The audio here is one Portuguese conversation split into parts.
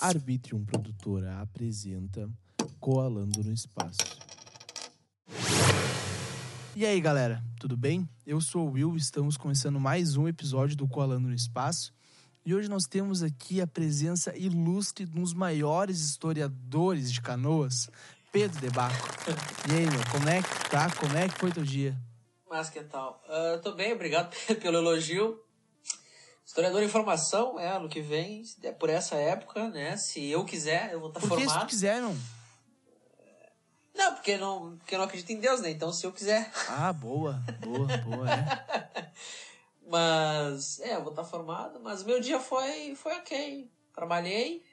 Arbitrium Produtora apresenta Coalando no Espaço. E aí, galera, tudo bem? Eu sou o Will, estamos começando mais um episódio do Coalando no Espaço. E hoje nós temos aqui a presença ilustre de um dos maiores historiadores de canoas, Pedro Debaco. E aí, meu, como é que tá? Como é que foi teu dia? Mas que tal? Uh, tô bem, obrigado pelo elogio. Historiador de informação, é, ano que vem, é por essa época, né? Se eu quiser, eu vou estar tá Por que formado. se tu quiser, não? Não, porque não, porque eu não acredito em Deus, né? Então, se eu quiser. Ah, boa, boa, boa, é. Mas, é, eu vou estar tá formado, mas meu dia foi, foi ok. Trabalhei,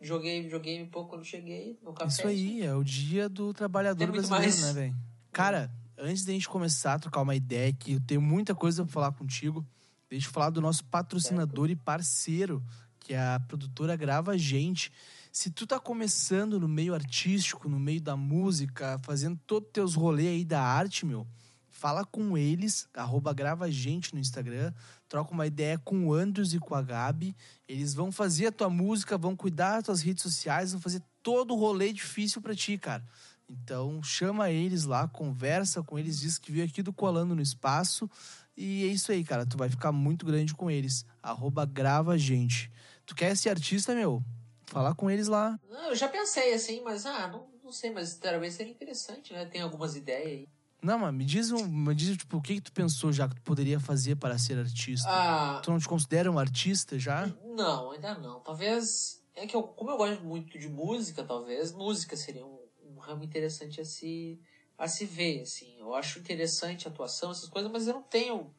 joguei videogame um pouco quando cheguei, no café. Isso aí, é o dia do trabalhador brasileiro, mais. né, velho? Cara, antes da gente começar a trocar uma ideia aqui, eu tenho muita coisa pra falar contigo. Deixa eu falar do nosso patrocinador e parceiro, que é a produtora Grava Gente. Se tu tá começando no meio artístico, no meio da música, fazendo todos os teus rolês aí da arte, meu, fala com eles, arroba Grava Gente no Instagram, troca uma ideia com o Andrews e com a Gabi. Eles vão fazer a tua música, vão cuidar das tuas redes sociais, vão fazer todo o rolê difícil pra ti, cara. Então, chama eles lá, conversa com eles, diz que veio aqui do Colando no Espaço. E é isso aí, cara. Tu vai ficar muito grande com eles. Arroba grava gente. Tu quer ser artista, meu? Falar com eles lá. Não, eu já pensei assim, mas, ah, não, não sei, mas talvez seria interessante, né? Tem algumas ideias aí. Não, mas me diz, um, me diz tipo, o que, que tu pensou já que tu poderia fazer para ser artista? Ah, Tu não te considera um artista já? Não, ainda não. Talvez. É que eu, como eu gosto muito de música, talvez música seria um, um ramo interessante a se, a se ver, assim. Eu acho interessante a atuação, essas coisas, mas eu não tenho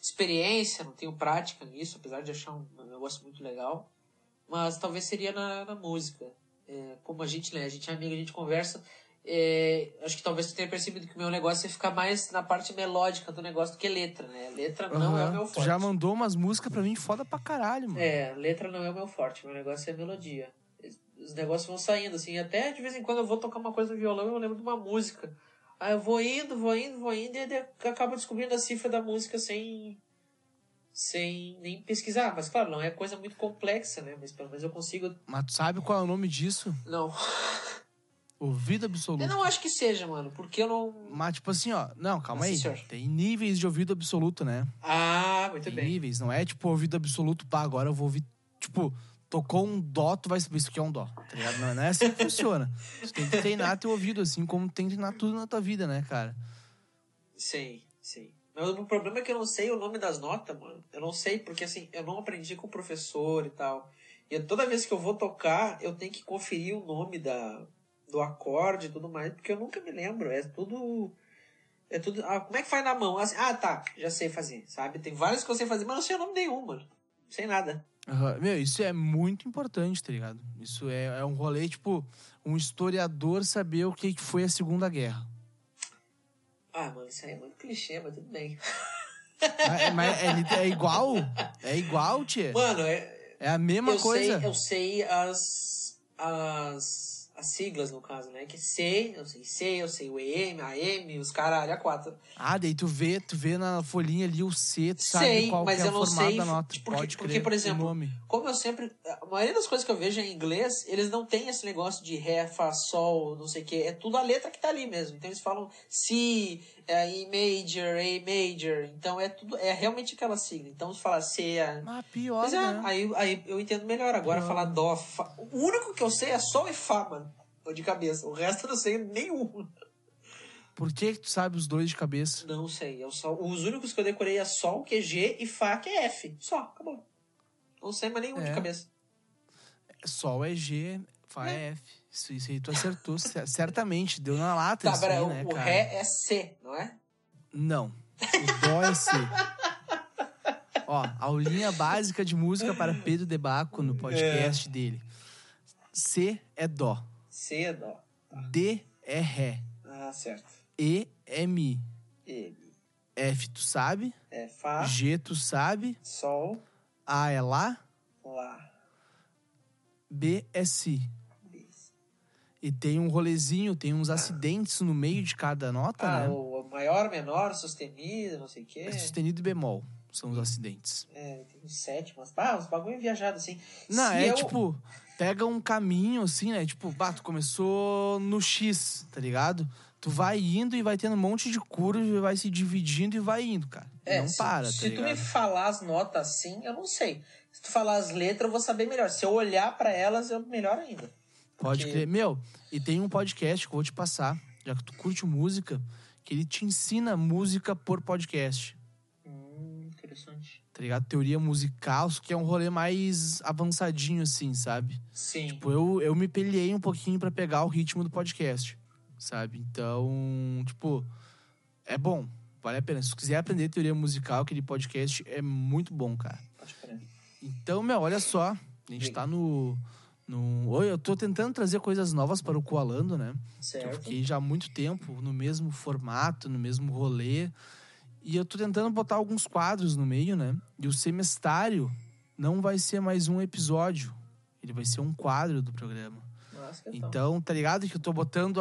experiência, não tenho prática nisso, apesar de achar um, negócio muito legal. Mas talvez seria na, na música. É, como a gente, né, a gente é amigo, a gente conversa. é, acho que talvez tu tenha percebido que o meu negócio é ficar mais na parte melódica do negócio do que letra, né? Letra não é o meu Tu forte. já mandou umas músicas pra mim foda pra caralho, mano. É, letra não é o meu forte, meu negócio é melodia. Os negócios vão saindo, assim, até de vez em quando eu vou tocar uma coisa no violão eu lembro de uma música. Eu vou indo, vou indo, vou indo, e acabo descobrindo a cifra da música sem. sem nem pesquisar. Mas claro, não é coisa muito complexa, né? Mas pelo menos eu consigo. Mas tu sabe qual é o nome disso? Não. Ouvido absoluto. Eu não acho que seja, mano, porque eu não. Mas, tipo assim, ó. Não, calma Sim, aí. senhor. Tem níveis de ouvido absoluto, né? Ah, muito Tem bem. níveis. Não é tipo ouvido absoluto, pá, agora eu vou ouvir. Tipo, tocou um dó, tu vai saber isso aqui é um dó. Tá ligado? Não, não é assim que funciona. Tu tem que treinar teu ouvido, assim como tem que treinar tudo na tua vida, né, cara? Sim, sim. Mas o problema é que eu não sei o nome das notas, mano. Eu não sei, porque assim, eu não aprendi com o professor e tal. E toda vez que eu vou tocar, eu tenho que conferir o nome da, do acorde e tudo mais, porque eu nunca me lembro. É tudo. É tudo. Ah, como é que faz na mão? Assim, ah, tá, já sei fazer, sabe? Tem vários que eu sei fazer, mas não sei o nome nenhum, mano. Sei nada. Aham. Meu, isso é muito importante, tá ligado? Isso é, é um rolê, tipo, um historiador saber o que foi a Segunda Guerra. Ah, mano, isso aí é muito clichê, mas tudo bem. Mas, mas é, é igual? É igual, tia? Mano, é, É a mesma eu coisa. sei, eu sei as, as, as siglas, no caso, né? Que C, eu sei C, eu sei o EM, a M, os caralho, a 4. Ah, daí tu vê, tu vê na folhinha ali o C, tu sabe Sei, qual mas que é eu o não sei, da nota. porque- Pode porque, crer, por exemplo. Como eu sempre. A maioria das coisas que eu vejo em inglês, eles não tem esse negócio de Ré, Fá, Sol, não sei o que. É tudo a letra que tá ali mesmo. Então eles falam Si, é, E major, A major. Então é tudo. É realmente aquela sigla. Então se falar C. É... Mas pior, Mas é, né? aí, aí eu entendo melhor. Agora Pior. falar Dó, Fá. O único que eu sei é Sol e Fá, mano. De cabeça. O resto eu não sei nenhum. Por que que tu sabe os dois de cabeça? Não sei. Eu só, os únicos que eu decorei é Sol, que é G, e Fá, que é F. Só, acabou. Não sei mais nenhum É. de cabeça. Sol é G, Fá é, É. F. Isso, isso aí tu acertou, cer- certamente. Deu na lata Tá, isso aí, o, né, o cara? Ré é C, não é? Não. O Dó é C. Ó, aulinha básica de música para Pedro Debaco no podcast dele. C é Dó. C é Dó. D é Ré. Ah, certo. E é Mi. M F tu sabe. é Fá, G tu sabe. Sol, A é Lá. Lá. B é Si. E tem um rolezinho, tem uns acidentes no meio de cada nota, Ah, né? o maior, menor, sustenido, não sei o quê. É sustenido e bemol. são os acidentes. É, tem uns sete, mas. Ah, uns bagulho viajado, assim. Não, Se é eu- tipo, pega um caminho assim, né? Tipo, bah, tu começou no X, tá ligado? Tu vai indo e vai tendo um monte de curva e vai se dividindo e vai indo, cara. É, não se, para, tá se tu me falar as notas assim, eu não sei. Se tu falar as letras, eu vou saber melhor. Se eu olhar pra elas, eu melhor ainda. Pode porque- crer. Meu, e tem um podcast que eu vou te passar, já que tu curte música, que ele te ensina música por podcast. Hum, interessante. Tá ligado? Teoria musical, que é um rolê mais avançadinho, assim, sabe? Sim. Tipo, eu, eu me peleei um pouquinho pra pegar o ritmo do podcast, sabe? Então, tipo, é bom, vale a pena. Se tu quiser aprender teoria musical, aquele podcast é muito bom, cara. Pode crer. Então, meu, olha só, a gente Diga. tá no. No... Oi, eu tô tentando trazer coisas novas para o Coalando, né? Que eu Certo. fiquei já há muito tempo no mesmo formato, no mesmo rolê. E eu tô tentando botar alguns quadros no meio, né? E o semestário não vai ser mais um episódio. Ele vai ser um quadro do programa. Nossa, então. Tá ligado que eu tô botando.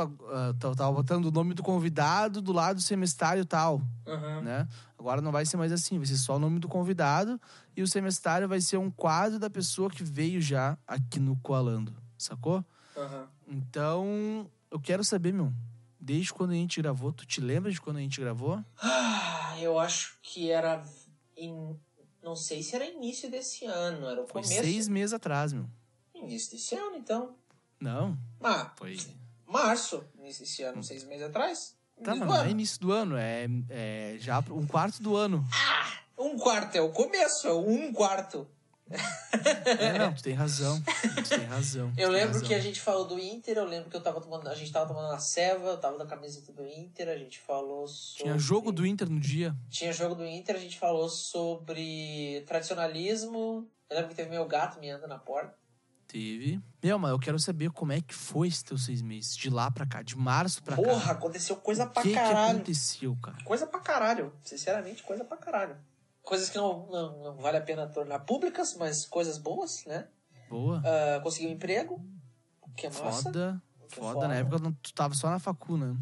tô- tava botando o nome do convidado do lado do semestário tal, Aham. né? Agora não vai ser mais assim, vai ser só o nome do convidado e o semestário vai ser um quadro da pessoa que veio já aqui no Coalando, sacou? Aham. Então, eu quero saber, meu, desde quando a gente gravou, tu te lembra de quando a gente gravou? Ah, eu acho que era. Em... Não sei se era início desse ano, era o Foi começo. seis meses atrás, meu. Início desse ano, então. Não, Ah, foi. março, início desse ano, seis meses atrás. Tá, mas não é início do ano, é, é já um quarto do ano. Um quarto é o começo, é o um quarto. É, não, tu tem razão. Tu tem razão. tu Eu lembro razão. que a gente falou do Inter, eu lembro que eu tava tomando, a gente tava tomando uma ceva, eu tava da camiseta do Inter, a gente falou sobre... Tinha jogo do Inter no dia. Tinha jogo do Inter, a gente falou sobre tradicionalismo. Eu lembro que teve meu gato me anda na porta. Teve. Meu, mas eu quero saber como é que foi esses teus seis meses. De lá pra cá, de março pra Porra, cá. aconteceu coisa O pra que que caralho. aconteceu, cara? Coisa pra caralho. Sinceramente, coisa pra caralho. Coisas que não, não, não vale a pena tornar públicas, mas coisas boas, né? Boa. Ah, consegui um emprego, o que é massa. Foda. Que Foda, foda. na época não- tu tava só na facu, né?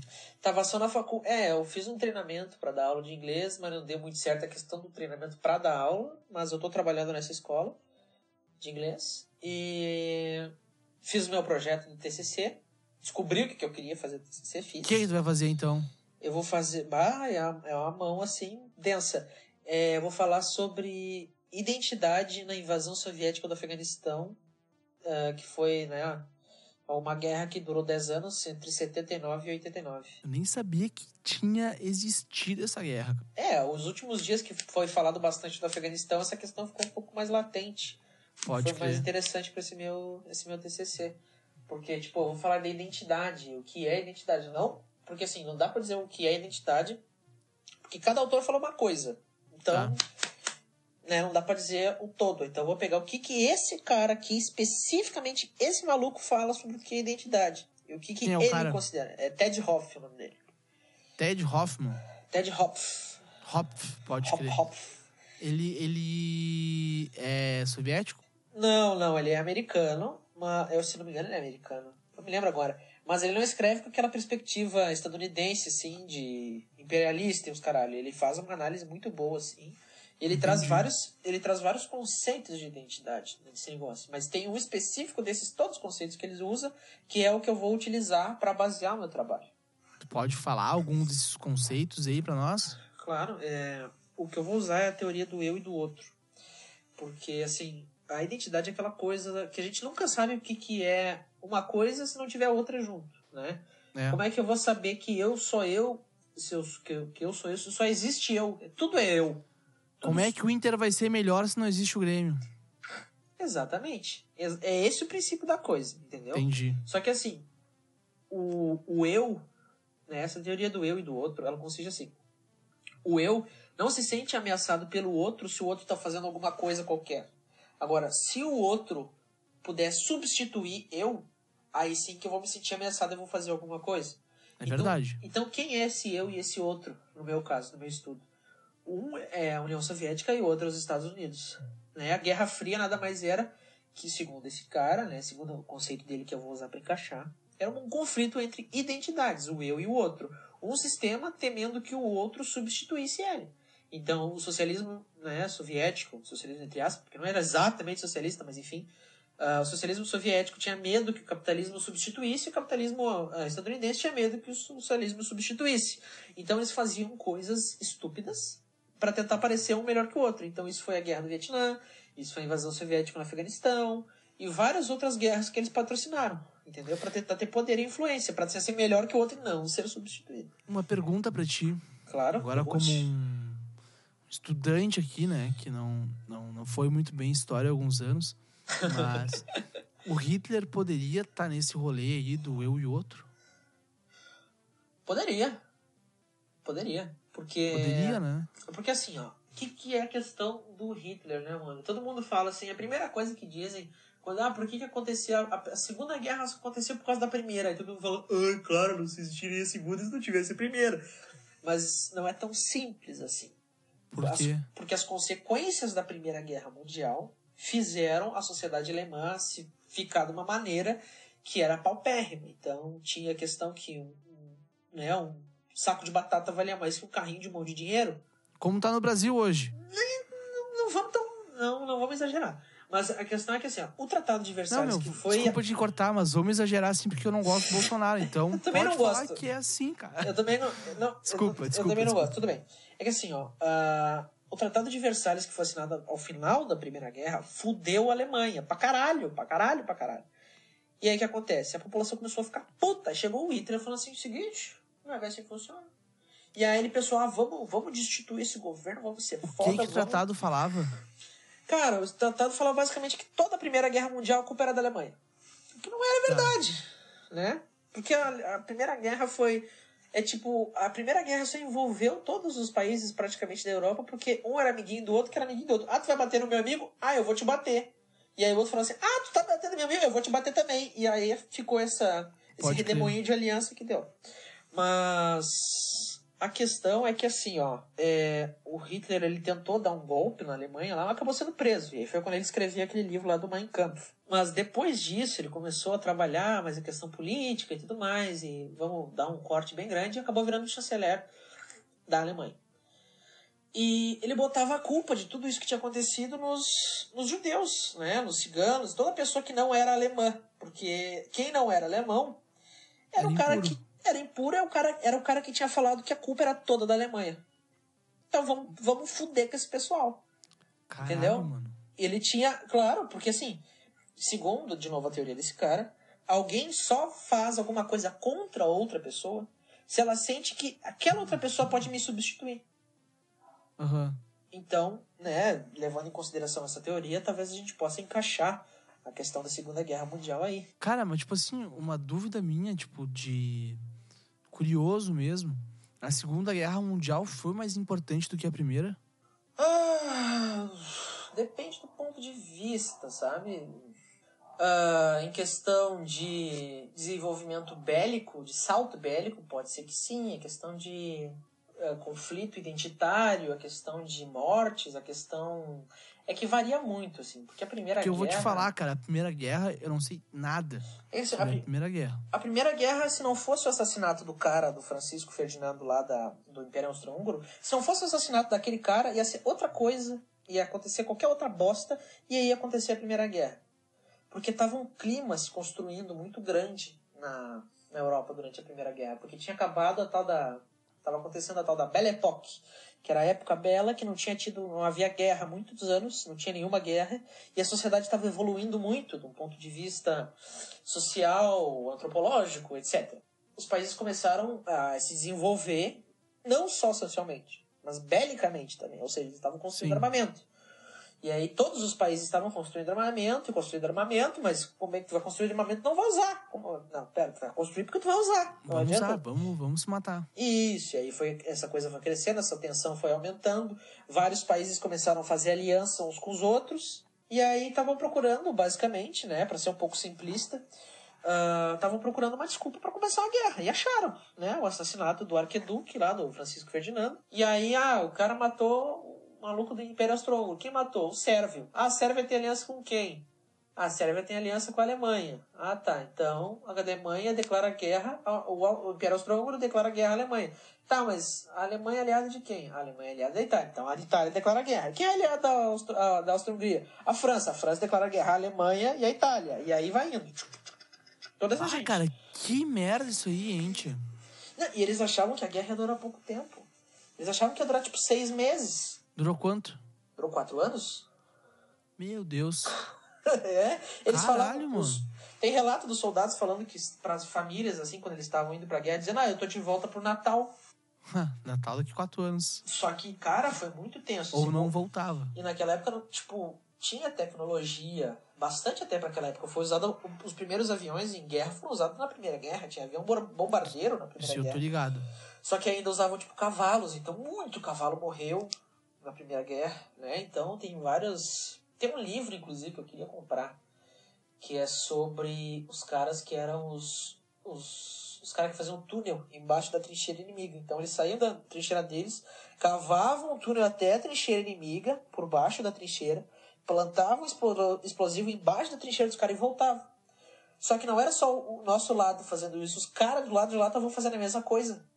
Tava só na facu. É, eu fiz um treinamento pra dar aula de inglês, mas não deu muito certo a questão do treinamento pra dar aula. Mas eu tô trabalhando nessa escola de inglês. E fiz o meu projeto de TCC. Descobri o que que eu queria fazer no TCC, O fiz. que, que tu vai fazer então? Eu vou fazer. Ah, é uma, é uma mão assim, densa. É, eu vou falar sobre identidade na invasão soviética do Afeganistão, ah, que foi, né? Uma guerra que durou 10 anos, entre 79 e 89. Eu nem sabia que tinha existido essa guerra. É, os últimos dias que foi falado bastante do Afeganistão, essa questão ficou um pouco mais latente. Pode foi mais crer. interessante para esse meu, esse meu TCC. Porque, tipo, eu vou falar da identidade, o que é identidade. Não, porque assim, não dá pra dizer o que é identidade, porque cada autor falou uma coisa. Então, Tá. né, não dá pra dizer o todo. Então, eu vou pegar o que que esse cara aqui, especificamente esse maluco, fala sobre o que é identidade. E o que, que é ele cara? considera. É Ted Hoff o nome dele. Ted Hoffman. Ted Hopf. Hopf, pode Hop, crer. Hopf. Ele, ele é soviético? Não, não, ele é americano. Mas, eu, se não me engano, ele é americano. Não me lembro agora. Mas ele não escreve com aquela perspectiva estadunidense, assim, de imperialista e os caralho. Ele faz uma análise muito boa, assim. Ele traz vários, ele traz vários conceitos de identidade nesse negócio. Mas tem um específico desses todos os conceitos que ele usa, que é o que eu vou utilizar para basear o meu trabalho. Tu pode falar algum desses conceitos aí pra nós? Claro, é, o que eu vou usar é a teoria do eu e do outro. Porque, assim, a identidade é aquela coisa que a gente nunca sabe o que, que é uma coisa se não tiver outra junto, né? É. Como é que eu vou saber que eu sou eu, se eu que, eu- que eu sou eu, se só existe eu? Tudo é eu. Tudo- Como é que o Inter vai ser melhor se não existe o Grêmio? Exatamente. É é esse o princípio da coisa, entendeu? Entendi. Só que assim, o, o eu, né, essa teoria do eu e do outro, ela consiste assim. O eu não se sente ameaçado pelo outro se o outro está fazendo alguma coisa qualquer. Agora, se o outro puder substituir eu, aí sim que eu vou me sentir ameaçado e vou fazer alguma coisa. É Então- verdade. Então, quem é esse eu e esse outro, no meu caso, no meu estudo? Um é a União Soviética e o outro é os Estados Unidos. Né? A Guerra Fria nada mais era que, segundo esse cara, né, segundo o conceito dele que eu vou usar para encaixar, era um conflito entre identidades, o eu e o outro. Um sistema temendo que o outro substituísse ele. Então, o socialismo né, soviético, socialismo entre aspas, porque não era exatamente socialista, mas enfim, uh, o socialismo soviético tinha medo que o capitalismo substituísse, e o capitalismo uh, estadunidense tinha medo que o socialismo substituísse. Então, eles faziam coisas estúpidas para tentar parecer um melhor que o outro. Então, isso foi a guerra do Vietnã, isso foi a invasão soviética no Afeganistão, e várias outras guerras que eles patrocinaram, entendeu? Para tentar ter poder e influência, para ser melhor que o outro e não ser substituído. Uma pergunta para ti. Claro. Agora, como um estudante aqui, né, que não, não, não foi muito bem em história há alguns anos, mas o Hitler poderia estar tá nesse rolê aí do eu e outro? Poderia. Poderia. Porque. Poderia, né? Porque assim, ó. O que, que é a questão do Hitler, né, mano? Todo mundo fala assim, a primeira coisa que dizem quando, ah, por que que acontecia... A, Segunda Guerra aconteceu por causa da Primeira. Aí todo mundo fala, ah, claro, não existiria a Segunda se não tivesse a Primeira. Mas não é tão simples assim. Por quê? As, porque as consequências da Primeira Guerra Mundial fizeram a sociedade alemã se ficar de uma maneira que era paupérrima. Então, tinha a questão que um, né, um saco de batata valia mais que um carrinho de mão de dinheiro. Como está no Brasil hoje. Não, não, vamos tão, não, não vamos exagerar. Mas a questão é que assim, ó, o Tratado de Versalhes não, meu, que foi. Desculpa te cortar, mas vamos exagerar assim porque eu não gosto do Bolsonaro. Então, eu também não falar gosto. que é assim, cara. Eu também não. não desculpa, eu, desculpa. Eu também não desculpa. gosto, tudo bem. É que assim, ó. Uh, o Tratado de Versalhes, que foi assinado ao final da Primeira Guerra, fudeu a Alemanha. Pra caralho, pra caralho, pra caralho. E aí o que acontece? A população começou a ficar puta. Chegou o Hitler falando assim: o seguinte, não vai assim que funciona. E aí ele pensou: ah, vamos, vamos destituir esse governo, vamos ser foda. O que, que o tratado falava? Cara, o tratado falava basicamente que toda a Primeira Guerra Mundial a culpa era da Alemanha. O que não era verdade, tá. né? Porque a, a Primeira Guerra foi é tipo, a Primeira Guerra só envolveu todos os países praticamente da Europa, porque um era amiguinho do outro, que era amiguinho do outro. Ah, tu vai bater no meu amigo? Ah, eu vou te bater. E aí o outro falou assim, ah, tu tá batendo no meu amigo? Eu vou te bater também. E aí ficou essa, esse redemoinho de aliança que deu. Mas a questão é que assim, ó, é, o Hitler ele tentou dar um golpe na Alemanha lá, mas acabou sendo preso. E aí foi quando ele escrevia aquele livro lá do Mein Kampf. Mas depois disso ele começou a trabalhar mais a questão política e tudo mais, e vamos dar um corte bem grande, e acabou virando chanceler da Alemanha. E ele botava a culpa de tudo isso que tinha acontecido nos, nos judeus, né? nos ciganos, toda pessoa que não era alemã. Porque quem não era alemão era, era o cara impuro. que era impuro, era o, cara, era o cara que tinha falado que a culpa era toda da Alemanha. Então vamos, vamos fuder com esse pessoal. Caralho, entendeu? Mano. Ele tinha, claro, porque assim, segundo, de novo, a teoria desse cara, alguém só faz alguma coisa contra outra pessoa se ela sente que aquela outra pessoa pode me substituir. Uhum. Então, né, levando em consideração essa teoria, talvez a gente possa encaixar a questão da Segunda Guerra Mundial aí. Cara, mas tipo assim, uma dúvida minha, tipo, de curioso mesmo. A Segunda Guerra Mundial foi mais importante do que a Primeira? Ah, depende do ponto de vista, sabe? Ah, em questão de desenvolvimento bélico, de salto bélico, pode ser que sim. A questão de uh, conflito identitário, a questão de mortes, a questão é que varia muito, assim, porque a Primeira Guerra... eu vou te falar, cara, a Primeira Guerra, eu não sei nada Esse, a, a, Primeira Guerra. A Primeira Guerra, se não fosse o assassinato do cara, do Francisco Ferdinando lá da, do Império Austro-Húngaro, se não fosse o assassinato daquele cara, ia ser outra coisa, ia acontecer qualquer outra bosta, e aí ia acontecer a Primeira Guerra. Porque tava um clima se construindo muito grande na, na Europa durante a Primeira Guerra, porque tinha acabado a tal da... Tava acontecendo a tal da Belle Époque, que era a época bela, que não tinha tido, não havia guerra há muitos anos, não tinha nenhuma guerra, e a sociedade estava evoluindo muito, um ponto de vista social, antropológico, etc. Os países começaram a se desenvolver, não só socialmente, mas belicamente também, ou seja, eles estavam construindo Sim. armamento. E aí todos os países estavam construindo armamento construindo armamento, mas como é que tu vai construir armamento não vai usar? Como... Não, pera, tu vai construir porque tu vai usar. Não vamos adianta. usar, vamos, vamos se matar. Isso, e aí foi, essa coisa foi crescendo, essa tensão foi aumentando, vários países começaram a fazer aliança uns com os outros, e aí estavam procurando, basicamente, né, para ser um pouco simplista, estavam uh, procurando uma desculpa para começar a guerra, e acharam, né, o assassinato do arqueduque lá, do Francisco Ferdinando, e aí, ah, o cara matou maluco do Império Austro-Húngaro. Quem matou? O Sérvio. Ah, a Sérvia tem aliança com quem? A Sérvia tem aliança com a Alemanha. Ah, tá. Então, a Alemanha declara guerra, o, Império Austro-Húngaro declara guerra à Alemanha. Tá, mas a Alemanha é aliada de quem? A Alemanha é aliada da Itália. Então, a Itália declara guerra. Quem é aliada da, Austro, a, da Áustria-Hungria? A França. A França declara guerra à Alemanha e à Itália. E aí vai indo. Toda essa ah, gente. cara, que merda isso aí, gente. Não, e eles achavam que a guerra ia durar pouco tempo. Eles achavam que ia durar, tipo, seis meses. Durou quanto? Durou quatro anos? Meu Deus. é, eles Caralho, falavam. mano. os- tem relato dos soldados falando que para as famílias, assim, quando eles estavam indo pra guerra, dizendo: Ah, eu tô de volta pro Natal. Natal daqui quatro anos. Só que, cara, foi muito tenso. Ou assim, não voltava. E naquela época, tipo, tinha tecnologia, bastante até para aquela época. Foi usado, os primeiros aviões em guerra foram usados na Primeira Guerra. Tinha avião bombardeiro na Primeira eu tô Guerra. ligado. Só que ainda usavam, tipo, cavalos. Então, muito cavalo morreu na Primeira Guerra, né? Então, tem vários... Tem um livro, inclusive, que eu queria comprar, que é sobre os caras que eram os... Os, os caras que faziam túnel embaixo da trincheira inimiga. Então, eles saíam da trincheira deles, cavavam um túnel até a trincheira inimiga, por baixo da trincheira, plantavam explo- explosivo embaixo da trincheira dos caras e voltavam. Só que não era só o nosso lado fazendo isso, os caras do lado de lá estavam fazendo a mesma coisa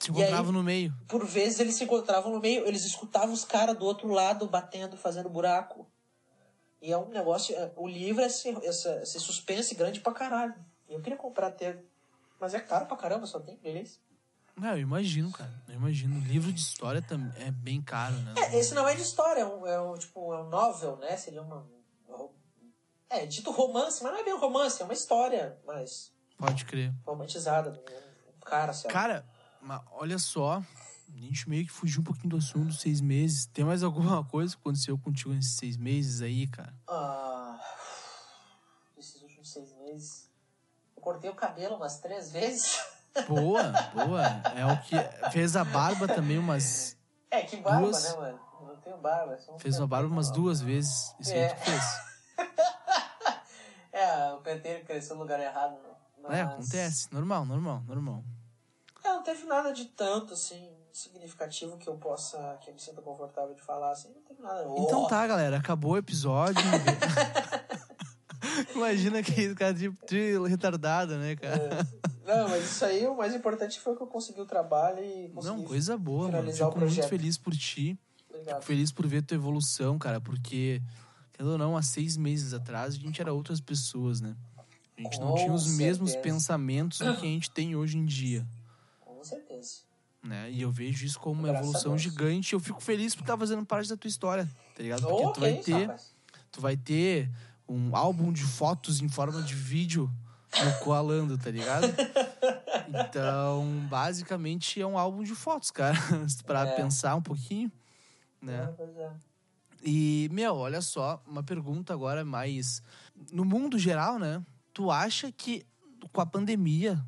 Se E encontrava aí- no meio. por vezes eles se encontravam no meio, eles escutavam os caras do outro lado batendo, fazendo buraco. E é um negócio. é, O livro é esse, essa- esse suspense grande pra caralho. E eu queria comprar até. Mas é caro pra caramba, só tem inglês. Não, eu imagino, cara. Eu imagino. Livro de história também é bem caro, né? É, esse não é de história, é um, é um, tipo, é um novel, né? Seria uma. É, dito romance, mas não é bem um romance, é uma história mais Pode crer. romantizada. Um cara, lá. Cara, mas olha só. A gente meio que fugiu um pouquinho do assunto dos seis meses. Tem mais alguma coisa que aconteceu contigo nesses seis meses aí, cara? Ah, esses últimos seis meses. Eu cortei o cabelo umas três vezes. Boa, boa. É o que. Fez a barba também umas. É, que barba, Duas. né, mano? Eu Não tenho barba. um Fez uma barba umas duas vezes. Isso aí É. tu fez. É, o penteiro cresceu no lugar errado, né? Mas- É, acontece. Normal, normal, normal. É, não teve nada de tanto, assim, significativo que eu possa, que eu me sinta confortável de falar, assim, não teve nada. Então Oh, tá, galera. Acabou o episódio. Imagina que cara de, de retardado, né, cara? Não, mas isso aí, o mais importante foi que eu consegui o trabalho e consegui... Não, coisa boa, mano. Fico muito feliz por ti. Fico feliz por ver tua evolução, cara, porque, querendo ou não, há seis meses atrás a gente era outras pessoas, né? A gente não Com tinha os mesmos certeza. pensamentos do que a gente tem hoje em dia, Né? E eu vejo isso como uma Graças evolução gigante eu fico feliz por estar fazendo parte da tua história, tá ligado? Porque Oh, tu vai ter, rapaz. tu vai ter um álbum de fotos em forma de vídeo no Coalando, tá ligado? Então, basicamente é um álbum de fotos, cara, pra É. pensar um pouquinho, né? É, é. E, meu, olha só, uma pergunta agora mais. No mundo geral, né? Tu acha que com a pandemia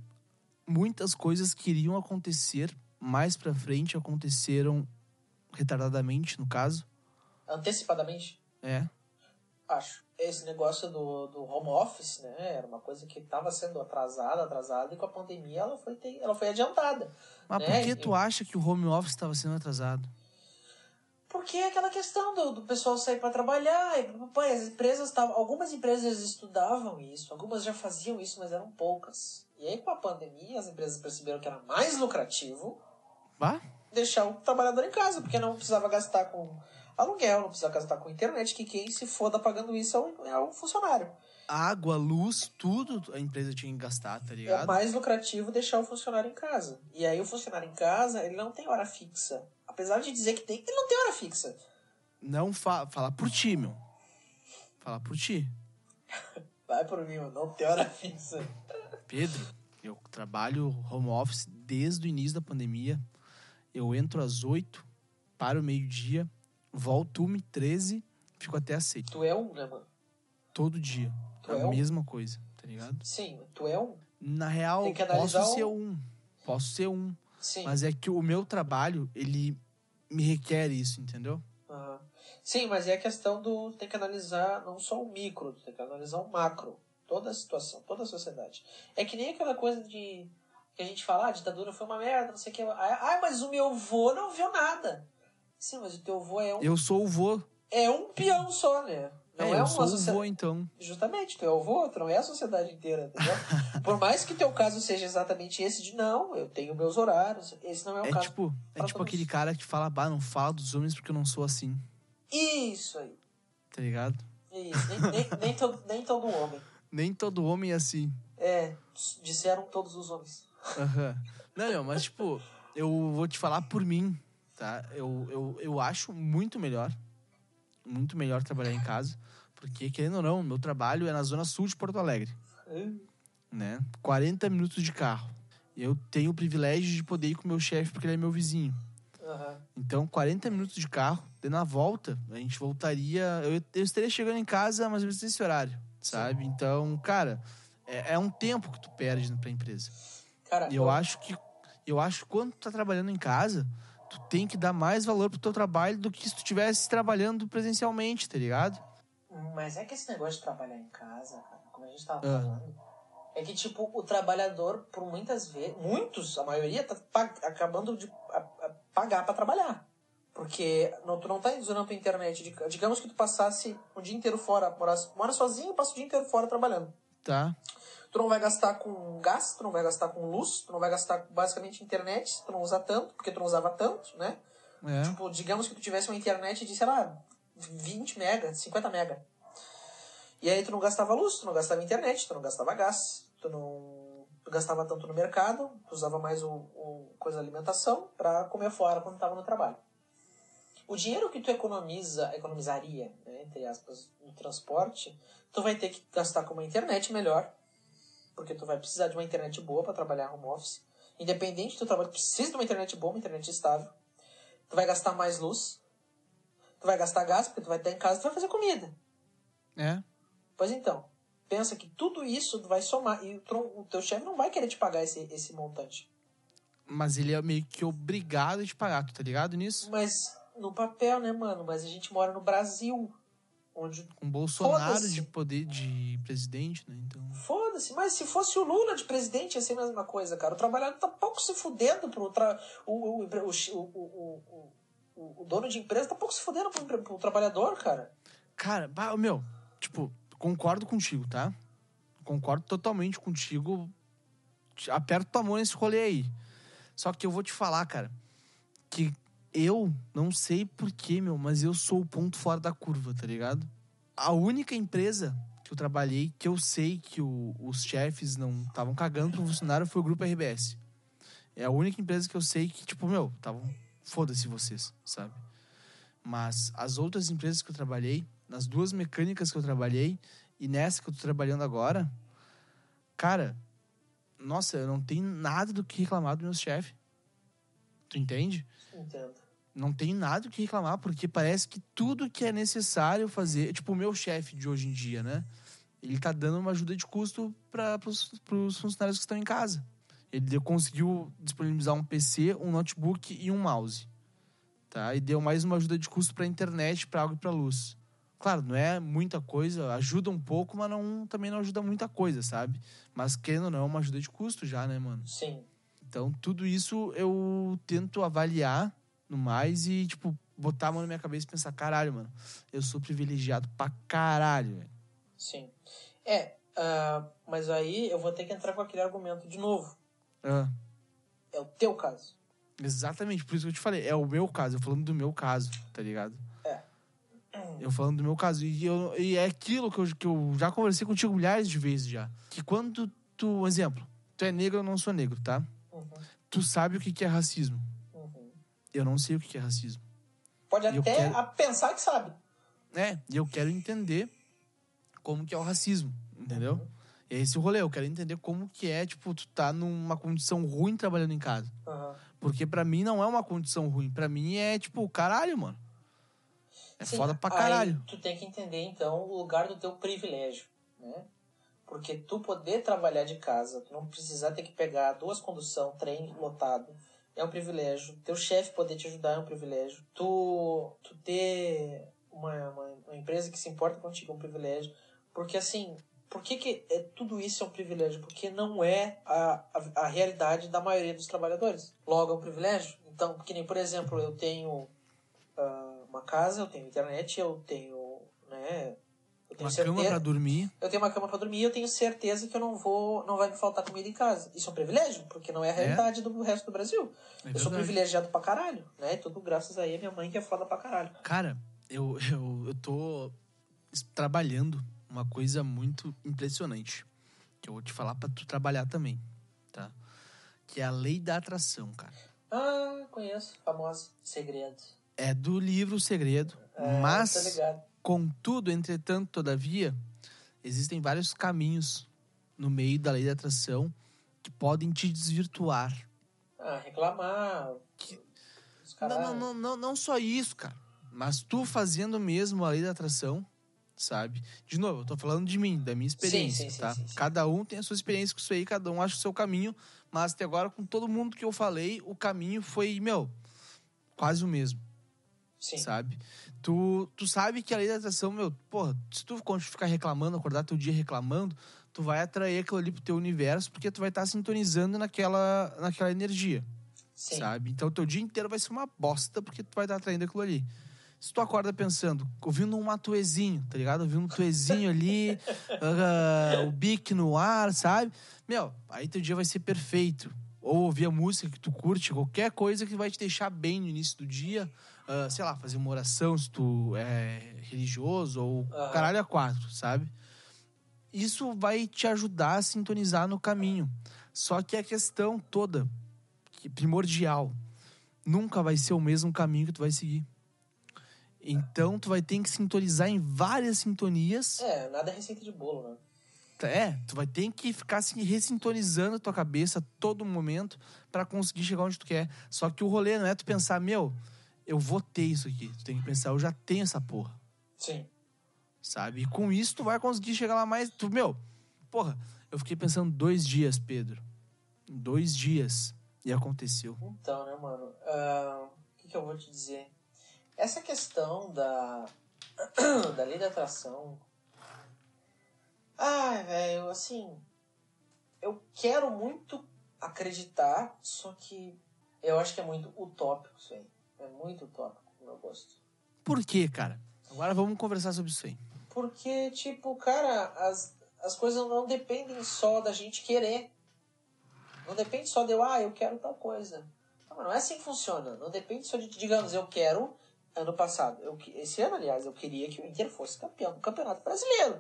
muitas coisas que iriam acontecer mais pra frente aconteceram retardadamente, no caso? Antecipadamente, É. acho. Esse negócio do, do home office, né? Era uma coisa que estava sendo atrasada, atrasada, e com a pandemia ela foi, ter- ela foi adiantada. Mas né? por que E- tu acha que o home office estava sendo atrasado? Porque é aquela questão do, do pessoal sair para trabalhar. E, as empresas estavam. Algumas empresas estudavam isso, algumas já faziam isso, mas eram poucas. E aí, com a pandemia, as empresas perceberam que era mais lucrativo deixar o trabalhador em casa, porque não precisava gastar com aluguel, não precisava gastar com internet, que quem se foda pagando isso é o, é o funcionário. Água, luz, tudo a empresa tinha que gastar, tá É ligado? mais lucrativo deixar o funcionário em casa. E aí o funcionário em casa, ele não tem hora fixa. Apesar de dizer que tem, ele não tem hora fixa. Não fa fala por ti, meu. Fala por ti. Vai por mim, mano, não tem hora fixa. Pedro, eu trabalho home office desde o início da pandemia. Eu entro às 8, paro o meio-dia, volto 1 e 13, fico até às 6. Tu é um, né, mano? Todo dia. Tu a é um? mesma coisa, tá ligado? Sim, tu é um. Na real, posso analisar ser um. Posso ser um. Sim. Mas é que o meu trabalho, ele me requer isso, entendeu? Aham. Sim, mas é a questão do. Tem que analisar não só o micro, tem que analisar o macro. Toda a situação, toda a sociedade. É que nem aquela coisa de. Que a gente fala, ah, a ditadura foi uma merda, não sei o que. Ah, mas o meu avô não viu nada. Sim, mas o teu avô é um, Eu sou o vô. é um peão só, né? Não é, é, eu sou sociedade. então. Justamente, tu é o vô, tu não é a sociedade inteira, entendeu? Por mais que teu caso seja exatamente esse de não, eu tenho meus horários, esse não é o É caso. tipo, é tipo aquele cara que fala, bah, não fala dos homens porque eu não sou assim, Isso aí. tá ligado? Isso, nem, nem, nem, todo, nem todo homem. Nem todo homem é assim. É, disseram todos os homens. Aham. Não, não, mas tipo, eu vou te falar por mim, tá? Eu, eu, eu acho muito melhor, muito melhor trabalhar em casa, porque, querendo ou não, meu trabalho é na zona sul de Porto Alegre, né? 40 minutos de carro. Eu tenho o privilégio de poder ir com o meu chefe porque ele é meu vizinho. Aham. Então, 40 minutos de carro, e na volta, a gente voltaria. Eu, eu estaria chegando em casa mais ou menos nesse horário, sabe? Então, cara, é, é um tempo que tu perde pra empresa. Cara, E eu acho que. Eu acho que quando tu tá trabalhando em casa, tu tem que dar mais valor pro teu trabalho do que se tu estivesse trabalhando presencialmente, tá ligado? Mas é que esse negócio de trabalhar em casa, cara, como a gente tava Ah. falando, é que, tipo, o trabalhador, por muitas vezes, muitos, a maioria, tá acabando de pagar pra trabalhar. Porque não, tu não tá usando a tua internet. Digamos que tu passasse o dia inteiro fora, morasse, mora sozinho e passa o dia inteiro fora trabalhando. Tá? Tu não vai gastar com gás, tu não vai gastar com luz, tu não vai gastar basicamente internet, tu não usa tanto, porque tu não usava tanto, né? É. Tipo, digamos que tu tivesse uma internet de, sei lá, 20 mega, 50 mega. E aí tu não gastava luz, tu não gastava internet, tu não gastava gás, tu não tu gastava tanto no mercado, tu usava mais o, o coisa alimentação pra comer fora quando tava no trabalho. O dinheiro que tu economiza, economizaria, né, entre aspas, no transporte, tu vai ter que gastar com uma internet melhor, porque tu vai precisar de uma internet boa para trabalhar home office. Independente do trabalho, tu precisa de uma internet boa, uma internet estável. Tu vai gastar mais luz. Tu vai gastar gás, porque tu vai estar em casa, tu vai fazer comida. É. Pois então, pensa que tudo isso vai somar. E o teu chefe não vai querer te pagar esse, esse montante. Mas ele é meio que obrigado a te pagar, tu tá ligado nisso? Mas no papel, né, mano? Mas a gente mora no Brasil. Onde. Com Bolsonaro de poder de presidente, né? Então. Foda-se, mas se fosse o Lula de presidente ia ser a mesma coisa, cara. O trabalhador tá pouco se fudendo pro. Tra... O, o, o, o, dono de empresa tá pouco se fudendo pro, pro trabalhador, cara. Cara, meu, tipo, concordo contigo, tá? Concordo totalmente contigo. Aperto tua mão nesse rolê aí. Só que eu vou te falar, cara, que eu não sei porquê, meu, mas eu sou o ponto fora da curva, tá ligado? A única empresa que eu trabalhei que eu sei que o- os chefes não estavam cagando pro funcionário foi o Grupo RBS. É a única empresa que eu sei que, tipo, meu, estavam. Foda-se vocês, sabe? Mas as outras empresas que eu trabalhei, nas duas mecânicas que eu trabalhei e nessa que eu tô trabalhando agora, cara, nossa, eu não tenho nada do que reclamar dos meus chefes. Tu entende? Entendo. Não tenho nada que reclamar, porque parece que tudo que é necessário fazer. Tipo, o meu chefe de hoje em dia, né? Ele tá dando uma ajuda de custo para os funcionários que estão em casa. Ele conseguiu disponibilizar um PC, um notebook e um mouse. Tá? E deu mais uma ajuda de custo para internet, para água e para luz. Claro, não é muita coisa, ajuda um pouco, mas não, também não ajuda muita coisa, sabe? Mas querendo ou não, é uma ajuda de custo já, né, mano? Sim. Então, tudo isso eu tento avaliar no mais e, tipo, botar a mão na minha cabeça e pensar, caralho, mano, eu sou privilegiado pra caralho, velho. Sim. É, ah, mas aí eu vou ter que entrar com aquele argumento de novo. Ah, É o teu caso. exatamente, por isso que eu te falei, é o meu caso, eu falando do meu caso, tá ligado? É. Eu falando do meu caso. E, eu, e é aquilo que eu, que eu já conversei contigo milhares de vezes já. Que quando tu, um exemplo, tu é negro, eu não sou negro, tá? Uhum, Tu sabe o que que é racismo. Uhum. Eu não sei o que é racismo. Pode até quero- a pensar que sabe. É, e eu quero entender como que é o racismo, entendeu? E é esse o rolê, eu quero entender como que é, tipo, tu tá numa condição ruim trabalhando em casa. Aham. Porque pra mim não é uma condição ruim, pra mim é, tipo, caralho, mano. É Sim, foda pra aí caralho. tu tem que entender, então, o lugar do teu privilégio, né? Porque tu poder trabalhar de casa, tu não precisar ter que pegar duas condução, trem lotado, é um privilégio. Teu chefe poder te ajudar é um privilégio. Tu, tu ter uma, uma, uma empresa que se importa contigo é um privilégio. Porque, assim, por que, que é, tudo isso é um privilégio? Porque não é a, a, a realidade da maioria dos trabalhadores. Logo, é um privilégio. Então, que nem, por exemplo, eu tenho ah, uma casa, eu tenho internet, eu tenho, né, Eu tenho Uma cama certeza- pra dormir. Eu tenho uma cama pra dormir e eu tenho certeza que eu não vou, não vai me faltar comida em casa. Isso é um privilégio, porque não é a realidade do resto do Brasil. É eu sou privilegiado pra caralho, né? Tudo graças a minha mãe que é foda pra caralho. Cara, eu, eu, eu tô trabalhando uma coisa muito impressionante. Que eu vou te falar pra tu trabalhar também, tá? Que é a lei da atração, cara. Ah, conheço. Famosa. Segredo. É do livro Segredo, É, mas, Tá ligado. Contudo, entretanto, todavia, existem vários caminhos no meio da lei da atração que podem te desvirtuar. Ah, reclamar. Que- Não, não, não, não, não só isso, cara. Mas tu fazendo mesmo a lei da atração, sabe? De novo, eu tô falando de mim, da minha experiência, sim, sim, tá? sim. Cada um tem a sua experiência com isso aí, cada um acha o seu caminho. Mas até agora, com todo mundo que eu falei, o caminho foi, meu, quase o mesmo, Sim. sabe? Tu, tu sabe que a lei da atração, meu, porra, se tu ficar reclamando, acordar teu dia reclamando, tu vai atrair aquilo ali pro teu universo, porque tu vai estar sintonizando naquela, naquela energia Sim. sabe? Então o teu dia inteiro vai ser uma bosta porque tu vai estar atraindo aquilo ali. Se tu acorda pensando, ouvindo um matuezinho, tá ligado? Ouvindo um tuezinho ali, ah, o bique no ar, sabe? Meu, aí teu dia vai ser perfeito. Ou ouvir a música que tu curte, qualquer coisa que vai te deixar bem no início do dia. Ah, sei lá, fazer uma oração se tu é religioso ou Aham. caralho a quatro, sabe? Isso vai te ajudar a sintonizar no caminho. Só que a questão toda, que primordial, nunca vai ser o mesmo caminho que tu vai seguir. Então tu vai ter que sintonizar em várias sintonias. É, nada é receita de bolo, né? É, tu vai ter que ficar assim, ressintonizando a tua cabeça a todo momento pra conseguir chegar onde tu quer. Só que o rolê não é tu pensar, meu, eu vou ter isso aqui. Tu tem que pensar, eu já tenho essa porra. Sim. Sabe? E com isso tu vai conseguir chegar lá mais. Tu, meu, porra, eu fiquei pensando dois dias, Pedro. Dois dias. E aconteceu. Então, né, mano? ah, o que, que eu vou te dizer? Essa questão da, da lei da atração. Ai, velho, assim. Eu quero muito acreditar, só que eu acho que é muito utópico isso aí. É muito utópico, meu gosto. Por quê, cara? Agora vamos conversar sobre isso aí. Porque, tipo, cara, as, as coisas não dependem só da gente querer. Não depende só de eu, ah, eu quero tal coisa. Não, mas não é assim que funciona. Não depende só de, digamos, eu quero, ano passado, eu, esse ano, aliás, eu queria que o Inter fosse campeão do Campeonato Brasileiro.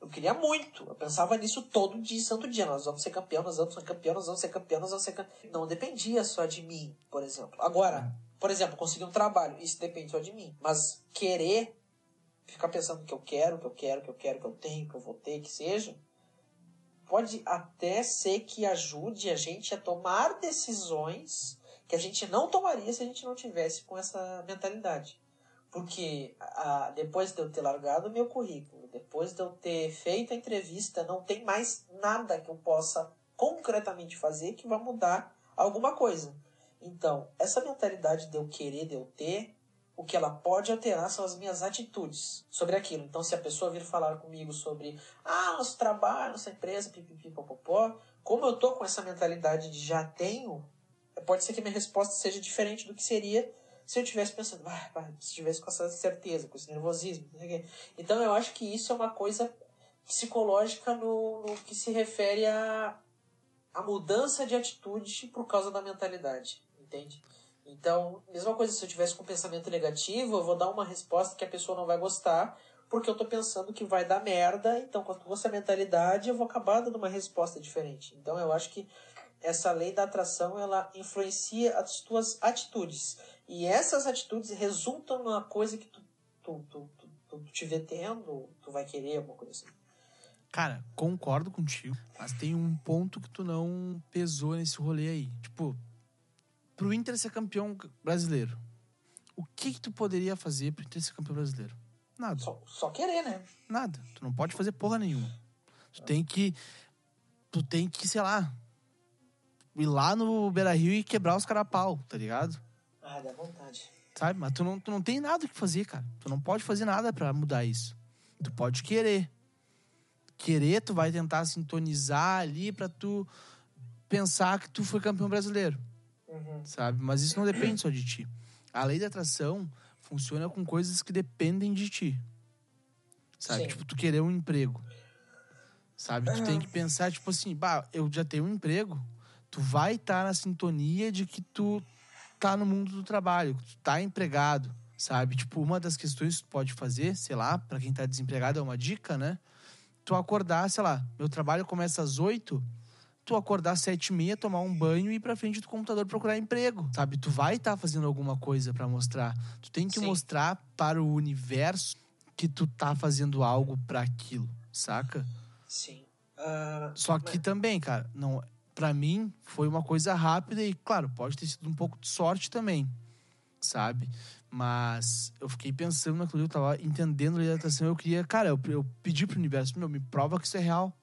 Eu queria muito. Eu pensava nisso todo dia, santo dia. Nós vamos ser campeão, nós vamos ser campeão, nós vamos ser campeão, nós vamos ser campeão. Não dependia só de mim, por exemplo. Agora, por exemplo, conseguir um trabalho, isso depende só de mim. Mas querer ficar pensando que eu quero, que eu quero, que eu quero, que eu tenho, que eu vou ter, que seja, pode até ser que ajude a gente a tomar decisões que a gente não tomaria se a gente não tivesse com essa mentalidade. Porque a, depois de eu ter largado o meu currículo, depois de eu ter feito a entrevista, não tem mais nada que eu possa concretamente fazer que vá mudar alguma coisa. Então, essa mentalidade de eu querer, de eu ter, o que ela pode alterar são as minhas atitudes sobre aquilo. Então, se a pessoa vir falar comigo sobre, ah, nosso trabalho, nossa empresa, pipipi, popopó, como eu tô com essa mentalidade de já tenho, pode ser que minha resposta seja diferente do que seria se eu tivesse pensando, ah, se tivesse com essa certeza, com esse nervosismo. Então, eu acho que isso é uma coisa psicológica no, no que se refere a, a mudança de atitude por causa da mentalidade, entende? Então, mesma coisa, se eu tivesse com pensamento negativo, eu vou dar uma resposta que a pessoa não vai gostar, porque eu tô pensando que vai dar merda, então com a essa mentalidade eu vou acabar dando uma resposta diferente. Então eu acho que essa lei da atração, ela influencia as tuas atitudes. E essas atitudes resultam numa coisa que tu, tu, tu, tu, tu te vê tendo, tu vai querer, alguma coisa assim. Cara, concordo contigo, mas tem um ponto que tu não pesou nesse rolê aí. Tipo, pro Inter ser campeão brasileiro, o que que tu poderia fazer pro Inter ser campeão brasileiro? Nada, Só, só querer, né? nada. Tu não pode fazer porra nenhuma. Tu tem que, tu tem que, sei lá, ir lá no Beira-Rio e quebrar os carapau, tá ligado? Ah, dá vontade. Sabe? Mas tu não, tu não tem nada o que fazer, cara. Tu não pode fazer nada pra mudar isso. Tu pode querer. Querer, tu vai tentar sintonizar ali pra tu pensar que tu foi campeão brasileiro, Uhum. sabe? Mas isso não depende só de ti. A lei da atração funciona com coisas que dependem de ti. sabe? Sim. Tipo, tu querer um emprego. Sabe? Tu tem que pensar, tipo assim, bah, eu já tenho um emprego. Tu vai estar na sintonia de que tu tá no mundo do trabalho, que tu tá empregado, sabe? Tipo, uma das questões que tu pode fazer, sei lá, pra quem tá desempregado é uma dica, né? Tu acordar, sei lá, meu trabalho começa às oito, tu acordar às sete e meia, tomar um banho e ir pra frente do computador procurar emprego, sabe? Tu vai estar fazendo alguma coisa pra mostrar. Tu tem que Sim. mostrar para o universo que tu tá fazendo algo pra aquilo, saca? Sim. Ah, Só que também, cara, não, para mim foi uma coisa rápida e claro, pode ter sido um pouco de sorte também, sabe? Mas eu fiquei pensando naquilo, eu tava entendendo a hidratação, eu queria, cara, eu, eu pedi pro universo, meu, me prova que isso é real.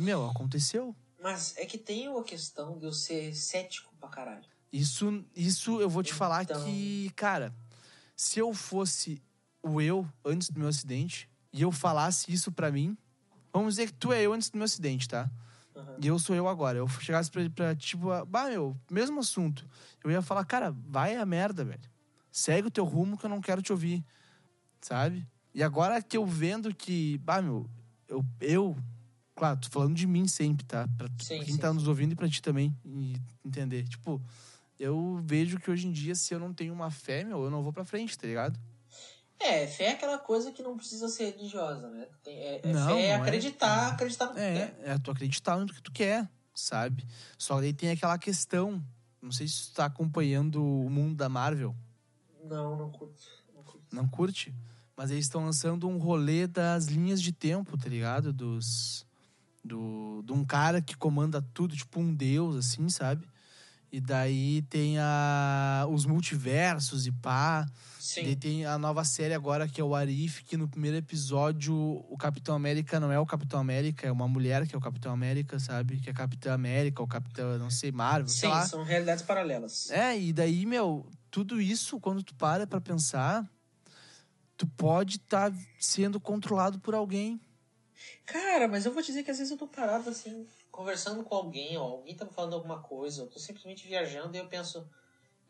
Meu, aconteceu. mas é que tem uma questão de eu ser cético pra caralho. Isso, isso eu vou te falar Então- que, cara, se eu fosse o eu antes do meu acidente e eu falasse isso pra mim, vamos dizer que tu é eu antes do meu acidente, tá? Aham. E eu sou eu agora. Eu chegasse pra, pra tipo, ah, bah, meu, mesmo assunto. Eu ia falar, cara, vai a merda, velho. Segue o teu rumo que eu não quero te ouvir. Sabe? E agora que eu vendo que, bah, meu, eu, eu claro, tô falando de mim sempre, tá? Pra, Sim, quem sim, tá nos ouvindo e pra ti também entender. Tipo, eu vejo que hoje em dia, se eu não tenho uma fé, meu, eu não vou pra frente, tá ligado? É, fé é aquela coisa que não precisa ser religiosa, né? É, é Não, fé é é. acreditar, acreditar no que É, quer. é tu acreditar no que tu quer, sabe? Só que daí tem aquela questão. Não sei se tu tá acompanhando o mundo da Marvel. Não, não curto. Não curto. Não curte? Mas eles estão lançando um rolê das linhas de tempo, tá ligado? Dos. Do, de um cara que comanda tudo, tipo um deus, assim, sabe? E daí tem a, os multiversos e pá. Sim. E daí tem a nova série agora, que é o Arif, que no primeiro episódio o Capitão América não é o Capitão América, é uma mulher que é o Capitão América, sabe? Que é Capitão América, ou Capitão, não sei, Marvel, sei Sim, lá. são realidades paralelas. É, e daí, meu, tudo isso, quando tu para pra pensar, tu pode estar sendo controlado por alguém. Cara, mas eu vou dizer que às vezes eu tô parado assim, conversando com alguém, ó, alguém tá me falando alguma coisa, eu tô simplesmente viajando e eu penso.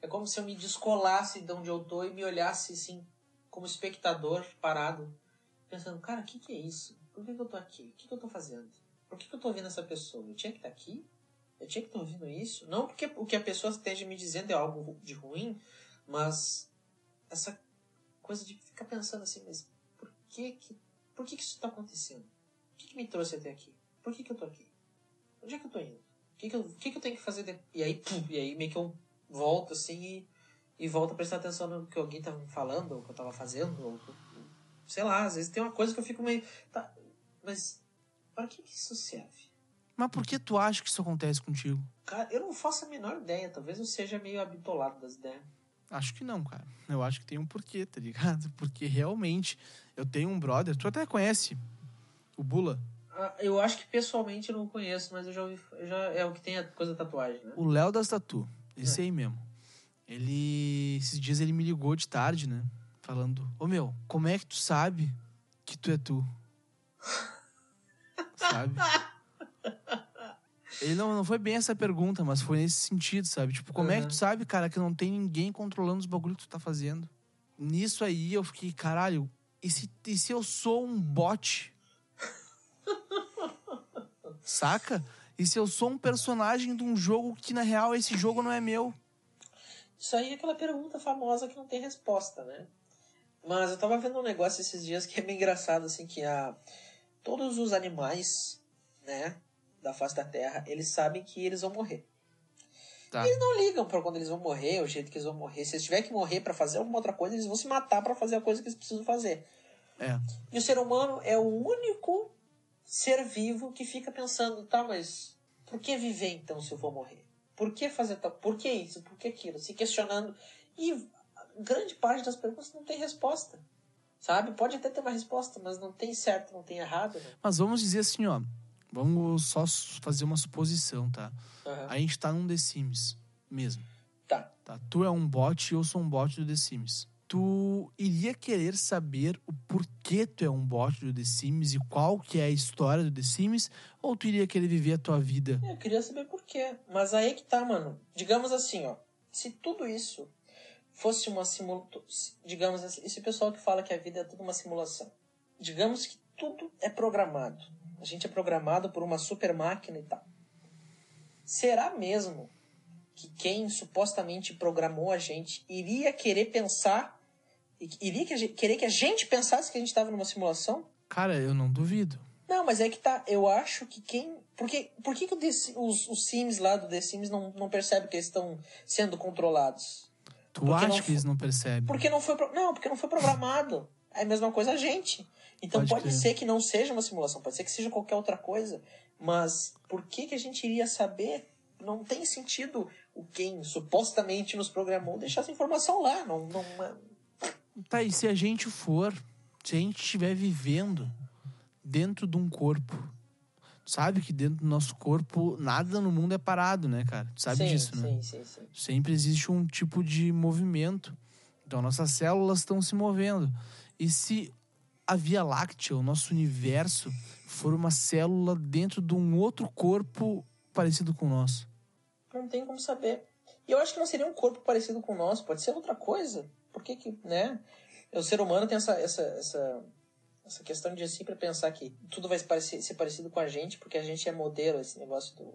É como se eu me descolasse de onde eu tô e me olhasse assim, como espectador, parado, pensando, cara, o que, que é isso? Por que, que eu tô aqui? O que, que eu tô fazendo? Por que, que eu tô ouvindo essa pessoa? Eu tinha que estar aqui? Eu tinha que estar ouvindo isso? Não porque o que a pessoa esteja me dizendo é algo de ruim, mas essa coisa de ficar pensando assim, mas por que que, por que, que isso tá acontecendo? O que, que me trouxe até aqui? Por que, que eu tô aqui? Onde é que eu tô indo? O que, que, eu, que, que eu tenho que fazer? de- E aí, pum, e aí meio que eu volto assim e, e volto a prestar atenção no que alguém tava me falando, ou que eu tava fazendo, ou sei lá, às vezes tem uma coisa que eu fico meio. Tá, mas para que, que isso serve? Mas por que tu acha que isso acontece contigo? Cara, eu não faço a menor ideia. Talvez eu seja meio habitolado das ideias. Acho que não, cara. Eu acho que tem um porquê, tá ligado? Porque realmente eu tenho um brother, tu até conhece, o Bula. Ah, Eu acho que pessoalmente eu não conheço, mas eu já ouvi. eu Já, é o que tem a coisa da tatuagem, né? O Léo das Tatu. Esse É. aí mesmo. Ele. Esses dias ele me ligou de tarde, né? Falando: Ô meu, como é que tu sabe que tu é tu? sabe? Ele não, não foi bem essa pergunta, mas foi nesse sentido, sabe? Tipo, como é que Uhum. tu sabe, cara, que não tem ninguém controlando os bagulhos que tu tá fazendo? Nisso aí eu fiquei, caralho, e se, e se eu sou um bot? Saca? E se eu sou um personagem de um jogo que, na real, esse jogo não é meu? Isso aí é aquela pergunta famosa que não tem resposta, né? Mas eu tava vendo um negócio esses dias que é meio engraçado, assim, que a... todos os animais, né, da face da Terra, eles sabem que eles vão morrer. Tá. Eles não ligam pra quando eles vão morrer, o jeito que eles vão morrer. Se eles tiverem que morrer pra fazer alguma outra coisa, eles vão se matar pra fazer a coisa que eles precisam fazer. É. E o ser humano é o único ser vivo que fica pensando, tá, mas por que viver então se eu vou morrer? Por que fazer tal? Por que isso? Por que aquilo? Se questionando. E grande parte das perguntas não tem resposta. Sabe? Pode até ter uma resposta, mas não tem certo, não tem errado, né? Mas vamos dizer assim, ó. Vamos só fazer uma suposição, tá? Aham. A gente tá num The Sims mesmo, Tá. tá? Tu é um bot e eu sou um bot do The Sims. Tu iria querer saber o porquê tu é um bot do The Sims e qual que é a história do The Sims? Ou tu iria querer viver a tua vida? Eu queria saber por quê. Mas aí que tá, mano. Digamos assim, ó. Se tudo isso fosse uma simulação. Digamos assim, esse pessoal que fala que a vida é tudo uma simulação. digamos que tudo é programado. A gente é programado por uma super máquina e tal. Será mesmo que quem supostamente programou a gente iria querer pensar, iria querer que a gente pensasse que a gente estava numa simulação? Cara, eu não duvido. Não, mas é que tá. Eu acho que quem. Porque, por que, que os, os Sims lá do The Sims não, não percebem que eles estão sendo controlados? Tu porque acha que eles não percebem? Porque não foi, não, porque não foi programado. É a mesma coisa a gente. Então pode, pode ser que não seja uma simulação, pode ser que seja qualquer outra coisa. Mas por que, que a gente iria saber? Não tem sentido o quem supostamente nos programou deixar essa informação lá. Não, não... Tá, e se a gente for, se a gente estiver vivendo dentro de um corpo, sabe que dentro do nosso corpo nada no mundo é parado, né, cara? Tu sabe sim, disso, né? Sim, sim, sim. Sempre existe um tipo de movimento. Então nossas células estão se movendo. E se a Via Láctea, o nosso universo, for uma célula dentro de um outro corpo parecido com o nosso? Não tem como saber. E eu acho que não seria um corpo parecido com o nosso, pode ser outra coisa. Por que que, né? O ser humano tem essa, essa, essa, essa questão de sempre pensar que tudo vai parecer, ser parecido com a gente, porque a gente é modelo, esse negócio do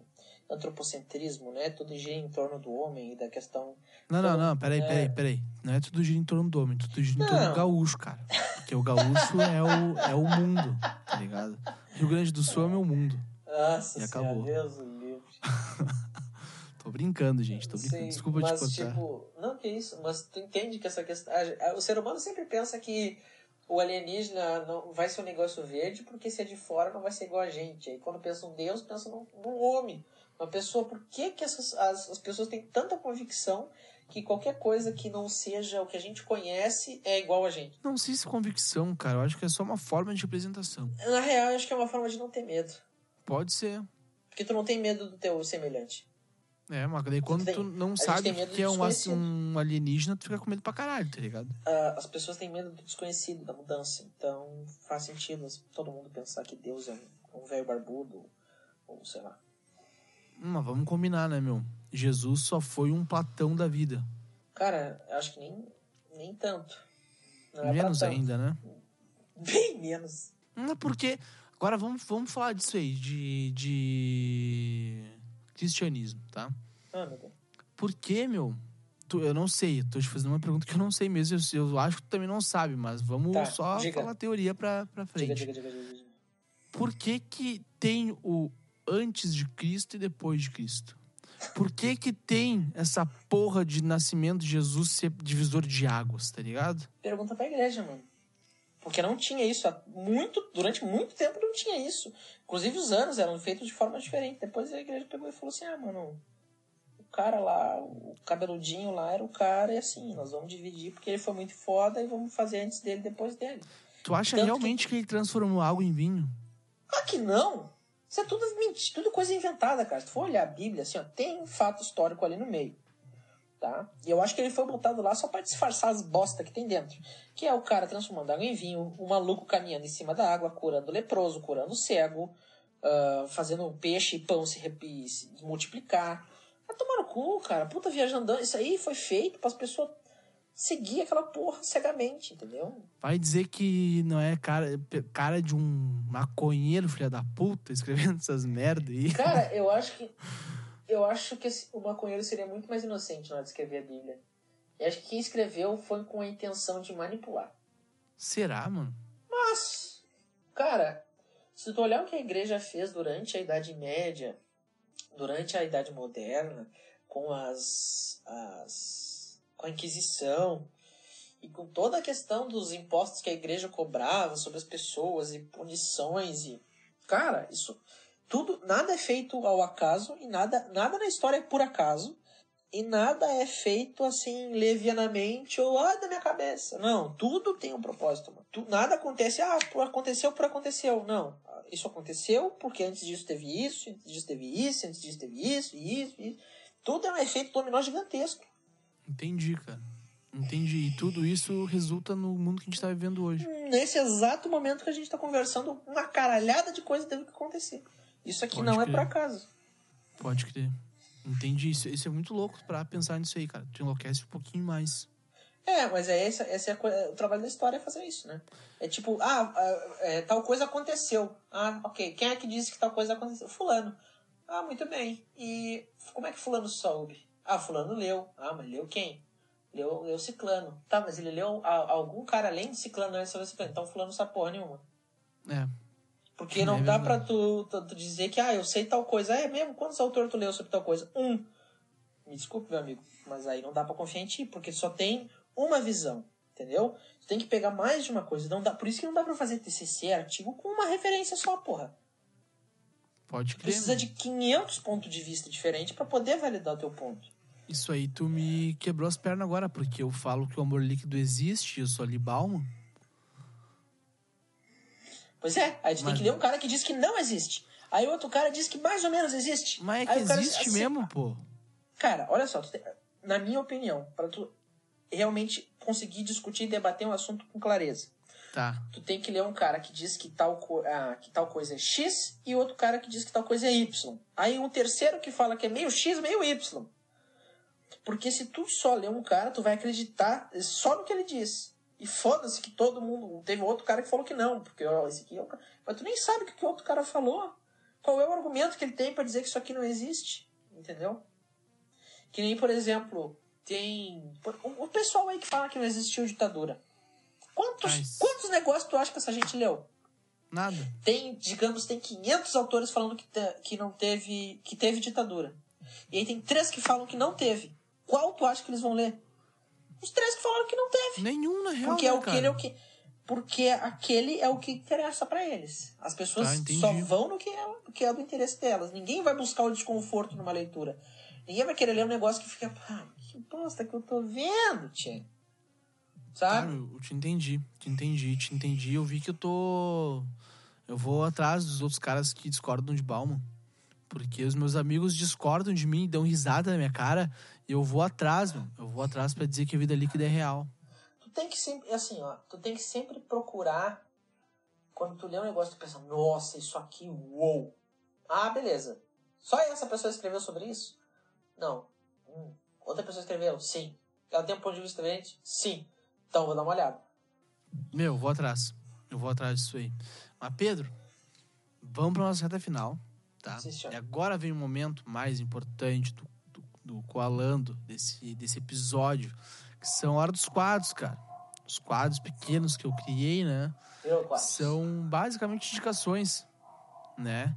antropocentrismo, né? Tudo gira em torno do homem e da questão. Não, não, não, peraí, é... peraí, peraí. Não é tudo gira em torno do homem, tudo gira em torno do gaúcho, cara. Porque o gaúcho é o, é o mundo, tá ligado? Rio Grande do Sul é o meu mundo. Nossa e acabou. Deus livre. tô brincando, gente. Tô brincando. Sim, Desculpa mas, te contar. Tipo, não, que isso. Mas tu entende que essa questão. O ser humano sempre pensa que o alienígena não vai ser um negócio verde porque se é de fora não vai ser igual a gente. Aí quando pensa um Deus, pensa num, num homem. Uma pessoa, por que, que essas, as, as pessoas têm tanta convicção que qualquer coisa que não seja o que a gente conhece é igual a gente? Não sei se convicção, cara. Eu acho que é só uma forma de representação. Na real, eu acho que é uma forma de não ter medo. Pode ser. Porque tu não tem medo do teu semelhante. É, mas daí quando tu não sabe o que é um, um, alienígena, tu fica com medo pra caralho, tá ligado? Uh, as pessoas têm medo do desconhecido, da mudança. Então faz sentido todo mundo pensar que Deus é um velho barbudo, ou sei lá. Mas vamos combinar, né, meu? Jesus só foi um Platão da vida. Cara, acho que nem, nem tanto. Não é menos ainda, né? Bem menos. Não, é porque. Agora vamos, vamos falar disso aí, de. de cristianismo, tá? Ah, meu Deus. Por que, meu? Tu, eu não sei, tô te fazendo uma pergunta que eu não sei mesmo. Eu, eu acho que tu também não sabe, mas vamos tá, só diga. falar teoria pra, pra frente. Diga, diga, diga, Por que que tem o antes de Cristo e depois de Cristo? Por que que tem essa porra de nascimento de Jesus ser divisor de águas, tá ligado? Pergunta pra igreja, mano. Porque não tinha isso. Muito, durante muito tempo não tinha isso. Inclusive os anos eram feitos de forma diferente. Depois a igreja pegou e falou assim: ah, mano, o cara lá, o cabeludinho lá era o cara e assim, nós vamos dividir porque ele foi muito foda e vamos fazer antes dele depois dele. Tu acha Tanto realmente que... que ele transformou água em vinho? Ah, que não! Isso é tudo mentira, tudo coisa inventada, cara. Se tu for olhar a Bíblia, assim, ó, tem um fato histórico ali no meio tá? E eu acho que ele foi botado lá só para disfarçar as bosta que tem dentro. Que é o cara transformando água em vinho, o maluco caminhando em cima da água, curando leproso, curando cego, uh, fazendo peixe e pão se, se multiplicar. Vai tomar no cu, cara. Puta viajandão. Isso aí foi feito para as pessoas seguir aquela porra cegamente, entendeu? Vai dizer que não é cara, cara de um maconheiro, filha da puta, escrevendo essas merda aí. Cara, eu acho que eu acho que o maconheiro seria muito mais inocente na hora de escrever a Bíblia. E acho que quem escreveu foi com a intenção de manipular. Será, mano? Mas, cara, se tu olhar o que a igreja fez durante a Idade Média, durante a Idade Moderna, com as, as com a Inquisição e com toda a questão dos impostos que a igreja cobrava sobre as pessoas e punições e cara, isso tudo, nada é feito ao acaso e nada, nada na história é por acaso e nada é feito assim levianamente ou ah, da minha cabeça. Não, tudo tem um propósito. Mano. Tu, nada acontece, ah, por aconteceu por aconteceu. Não, isso aconteceu porque antes disso teve isso, antes disso teve isso, antes disso teve isso, isso, isso. Tudo é um efeito dominó gigantesco. Entendi, cara. Entendi. E tudo isso resulta no mundo que a gente está vivendo hoje. Nesse exato momento que a gente está conversando, uma caralhada de coisa teve que acontecer. Isso aqui Pode não é crer. é por acaso. Pode crer. Entendi. Isso, isso é muito louco para pensar nisso aí, cara. Tu enlouquece um pouquinho mais. É, mas é esse, esse é a o trabalho da história é fazer isso, né? É tipo, ah, ah, é, tal coisa aconteceu. Ah, ok. Quem é que disse que tal coisa aconteceu? Fulano. Ah, muito bem. E como é que fulano soube? Ah, fulano leu. Ah, mas leu quem? Leu, leu ciclano. Tá, mas ele leu a- algum cara além de ciclano antes de ciclano. Então fulano não sabe porra nenhuma. É. Porque É não dá verdade. pra tu, tu, tu dizer que, ah, eu sei tal coisa. É mesmo? Quantos autores tu leu sobre tal coisa? Um. Me desculpe, meu amigo, mas aí não dá pra confiar em ti, porque só tem uma visão, entendeu? Tu tem que pegar mais de uma coisa. Não dá, por isso que não dá pra fazer TCC, artigo, com uma referência só, porra. Pode crer. Precisa de 500 pontos de vista diferentes pra poder validar o teu ponto. Isso aí tu me quebrou as pernas agora, porque eu falo que o amor líquido existe, eu sou ali Bauman. Pois é, aí tu tem Mas- que ler um cara que diz que não existe. Aí outro cara diz que mais ou menos existe. Mas é que existe assim, mesmo, pô. Cara, olha só, tem- na minha opinião, pra tu realmente conseguir discutir e debater um assunto com clareza, Tá. tu tem que ler um cara que diz que tal, co- ah, que tal coisa é X e outro cara que diz que tal coisa é Y. Aí um terceiro que fala que é meio X, meio Y. Porque se tu só ler um cara, tu vai acreditar só no que ele diz. E foda-se que todo mundo. Teve outro cara que falou que não, porque ó, esse aqui é o cara. Mas tu nem sabe o que o outro cara falou. Qual é o argumento que ele tem pra dizer que isso aqui não existe? Entendeu? Que nem, por exemplo, tem. O o pessoal aí que fala que não existiu ditadura. Quantos, Mas- quantos negócios tu acha que essa gente leu? Nada. Tem, digamos, tem 500 autores falando que, te- que não teve, que teve ditadura. E aí tem três que falam que não teve. Qual tu acha que eles vão ler? Os três que falaram que não teve. Nenhum, na real. Porque é né, o que cara? ele é o que. Porque aquele é o que interessa pra eles. As pessoas Tá, só vão no que é, no que é do interesse delas. Ninguém vai buscar o desconforto numa leitura. Ninguém vai querer ler um negócio que fica. Que bosta que eu tô vendo, tia. Cara, Sabe? eu te entendi, te entendi, te entendi. Eu vi que eu tô. Eu vou atrás dos outros caras que discordam de Bauman. Porque os meus amigos discordam de mim, dão risada na minha cara. Eu vou atrás, mano. Eu vou atrás pra dizer que a vida líquida é real. Tu tem que sempre. Assim, ó. Tu tem que sempre procurar. Quando tu lê um negócio, tu pensa, nossa, isso aqui, uou. Ah, beleza. Só essa pessoa escreveu sobre isso? Não. Hum. Outra pessoa escreveu? Sim. Ela tem um ponto de vista diferente? Sim. Então, vou dar uma olhada. Meu, eu vou atrás. Eu vou atrás disso aí. Mas, Pedro, vamos pra nossa reta final, tá? Sim, e agora vem o momento mais importante do, do, do Coalando, desse, desse episódio, que são a hora dos quadros, cara. Os quadros pequenos que eu criei, né? Quatro. São basicamente indicações, né?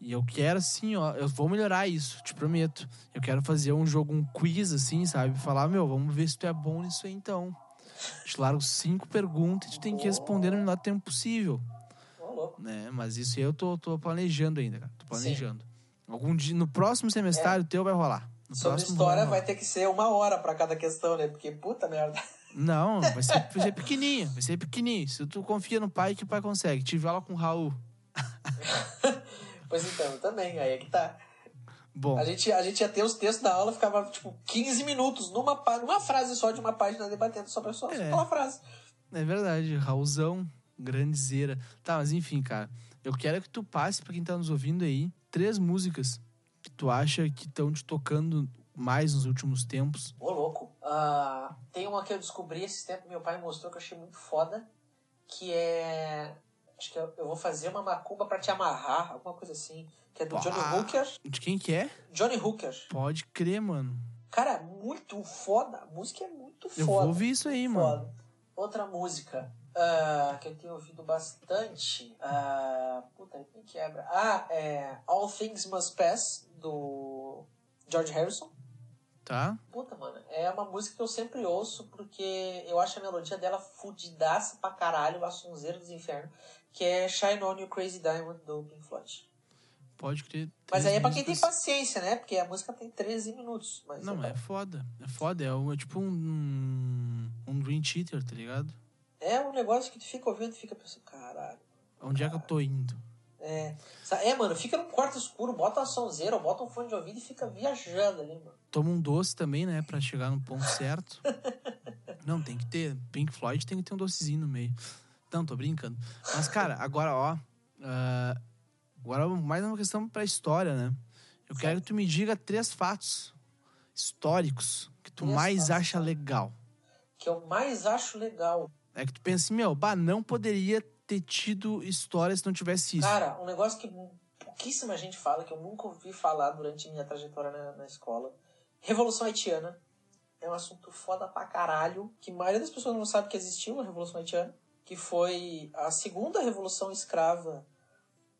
E eu quero, assim, ó, eu vou melhorar isso, te prometo. Eu quero fazer um jogo, um quiz, assim, sabe? Falar, meu, vamos ver se tu é bom nisso aí, então. Te largo cinco perguntas e tu tem que responder no menor tempo possível, né? Mas isso aí eu tô, tô planejando ainda, cara. Tô planejando. Algum dia, no próximo semestário teu vai rolar. No Sobre história rolar. vai ter que ser uma hora pra cada questão, né? Porque puta merda. Não, vai ser, vai ser pequenininho, vai ser pequenininho. Se tu confia no pai, que o pai consegue. Tive aula com o Raul. Pois então, também. Aí é que tá. Bom, A gente, a gente ia ter os textos da aula, ficava tipo 15 minutos numa, numa frase só de uma página debatendo só só É. aquela frase. É verdade, Raulzão, grandezeira. Tá, mas enfim, cara. Eu quero que tu passe pra quem tá nos ouvindo aí três músicas que tu acha que estão te tocando mais nos últimos tempos. Ô, louco. Ah, tem uma que eu descobri esse tempo, meu pai mostrou que eu achei muito foda, que é... Acho que eu, eu vou fazer uma macumba pra te amarrar, alguma coisa assim. Que é do Pá. Johnny Hooker. De quem que é? Johnny Hooker. Pode crer, mano. Cara, muito foda. A música é muito Eu foda. vou ouvir isso aí, mano. Foda. Outra música ah, que eu tenho ouvido bastante. ah, puta, me quebra. Ah, é All Things Must Pass, do George Harrison. Tá? Puta, mano, é uma música que eu sempre ouço porque eu acho a melodia dela fudidaça pra caralho, a sonzeira dos infernos, que é Shine On You Crazy Diamond, do Pink Floyd. Pode crer. Mas aí é pra quem tem paciência, né? Porque a música tem 13 minutos. Mas Não, é, é foda. É foda. É, um- é tipo um. Um Dream Theater, tá ligado? É um negócio que tu fica ouvindo e fica pensando, caralho. Onde é que eu tô indo? É, é, mano, fica num quarto escuro, bota uma sonzeira, ou bota um fone de ouvido e fica viajando ali, mano. Toma um doce também, né? Pra chegar no ponto certo. Não, tem que ter. Pink Floyd tem que ter um docezinho no meio. Não, tô brincando. Mas, cara, agora, ó. ah, agora, mais uma questão pra história, né? Eu quero que tu me diga três fatos históricos que tu Três mais fatos. acha legal. que eu mais acho legal. É que tu pensa assim, meu, bah, não poderia ter tido história se não tivesse isso. Cara, um negócio que pouquíssima gente fala, que eu nunca ouvi falar durante minha trajetória na, na escola. Revolução Haitiana. É um assunto foda pra caralho, que a maioria das pessoas não sabe que existiu a Revolução Haitiana, que foi a segunda revolução escrava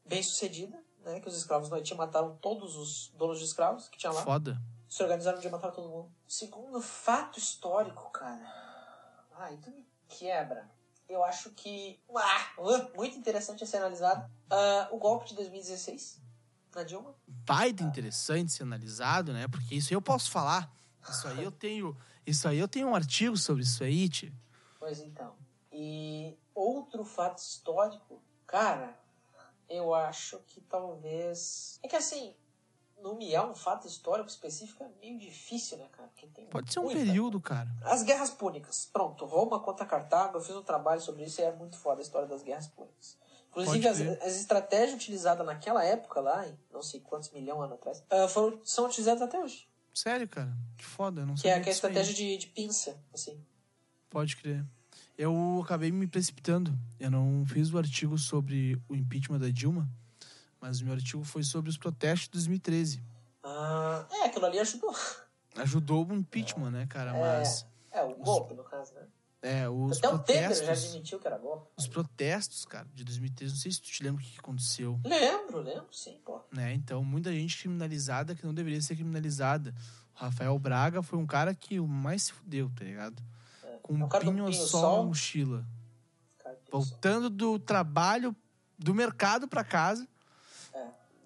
bem sucedida, né? Que os escravos no Haiti mataram todos os donos de escravos que tinha lá. Foda. Se organizaram de matar todo mundo. Segundo fato histórico, cara. Ai, tu me quebra. Eu acho que. Ah, muito interessante a ser analisado. Uh, o golpe de 2016 na Dilma. Vai de interessante ser analisado, né? Porque isso aí eu posso falar. Isso aí eu tenho. Isso aí eu tenho um artigo sobre isso aí, tio. Pois então. E outro fato histórico, cara, eu acho que talvez. É que assim, nomear um fato histórico específico é meio difícil, né, cara? Pode ser um período, cara. As guerras púnicas. Pronto, Roma contra Cartago, eu fiz um trabalho sobre isso e é muito foda a história das guerras púnicas. Inclusive, as, as, estratégias utilizadas naquela época lá, em não sei quantos milhões de anos atrás, uh, foram, são utilizadas até hoje. Sério, cara? Que foda, não sei. Que é, que é a estratégia de, de pinça, assim. Pode crer. Eu acabei me precipitando. Eu não fiz o artigo sobre o impeachment da Dilma, mas o meu artigo foi sobre os protestos de 2013. Ah, é, aquilo ali ajudou. Ajudou o impeachment, é. né, cara? É, mas. É, o golpe, os, no caso, né? É, os Até protestos, o Temer já admitiu que era golpe. Os protestos, cara, de 2013, não sei se tu te lembra o que aconteceu. Lembro, lembro, sim, pô. Né, então, muita gente criminalizada que não deveria ser criminalizada. O Rafael Braga foi um cara que o mais se fudeu, tá ligado? É. Com é um pinho-sol na mochila. Voltando do trabalho, do mercado pra casa.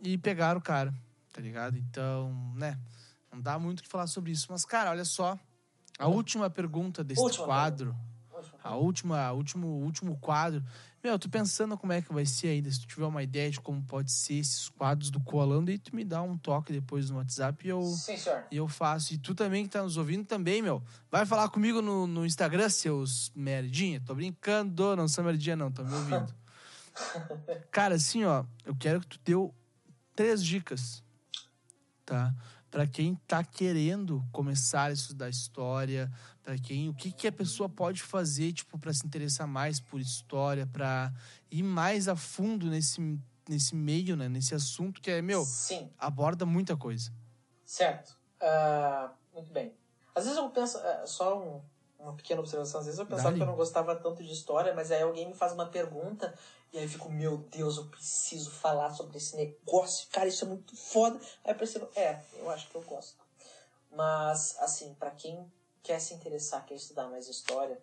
E pegaram o cara, tá ligado? Então, né, não dá muito o que falar sobre isso. Mas, cara, olha só a última pergunta desse última quadro. Pergunta. A última, último, último quadro. Meu, eu tô pensando como é que vai ser ainda. Se tu tiver uma ideia de como pode ser esses quadros do Coalando, aí tu me dá um toque depois no WhatsApp e eu, Sim, senhor. E eu faço. E tu também que tá nos ouvindo também, meu. Vai falar comigo no, no Instagram, seus merdinha. Tô brincando, não sou merdinha não, tô me ouvindo. Cara, assim, ó, eu quero que tu deu três dicas, tá? para quem está querendo começar a estudar história, para quem o que, que a pessoa pode fazer tipo para se interessar mais por história, para ir mais a fundo nesse nesse meio, né, nesse assunto que é meu, Sim. aborda muita coisa. Certo. Uh, muito bem. Às vezes eu penso, uh, só um, uma pequena observação, às vezes eu pensava Dali. que eu não gostava tanto de história, mas aí alguém me faz uma pergunta e aí eu fico, meu Deus, eu preciso falar sobre esse negócio. Cara, isso é muito foda. Aí eu percebo, é, eu acho que eu gosto. Mas, assim, para quem quer se interessar, quer estudar mais história,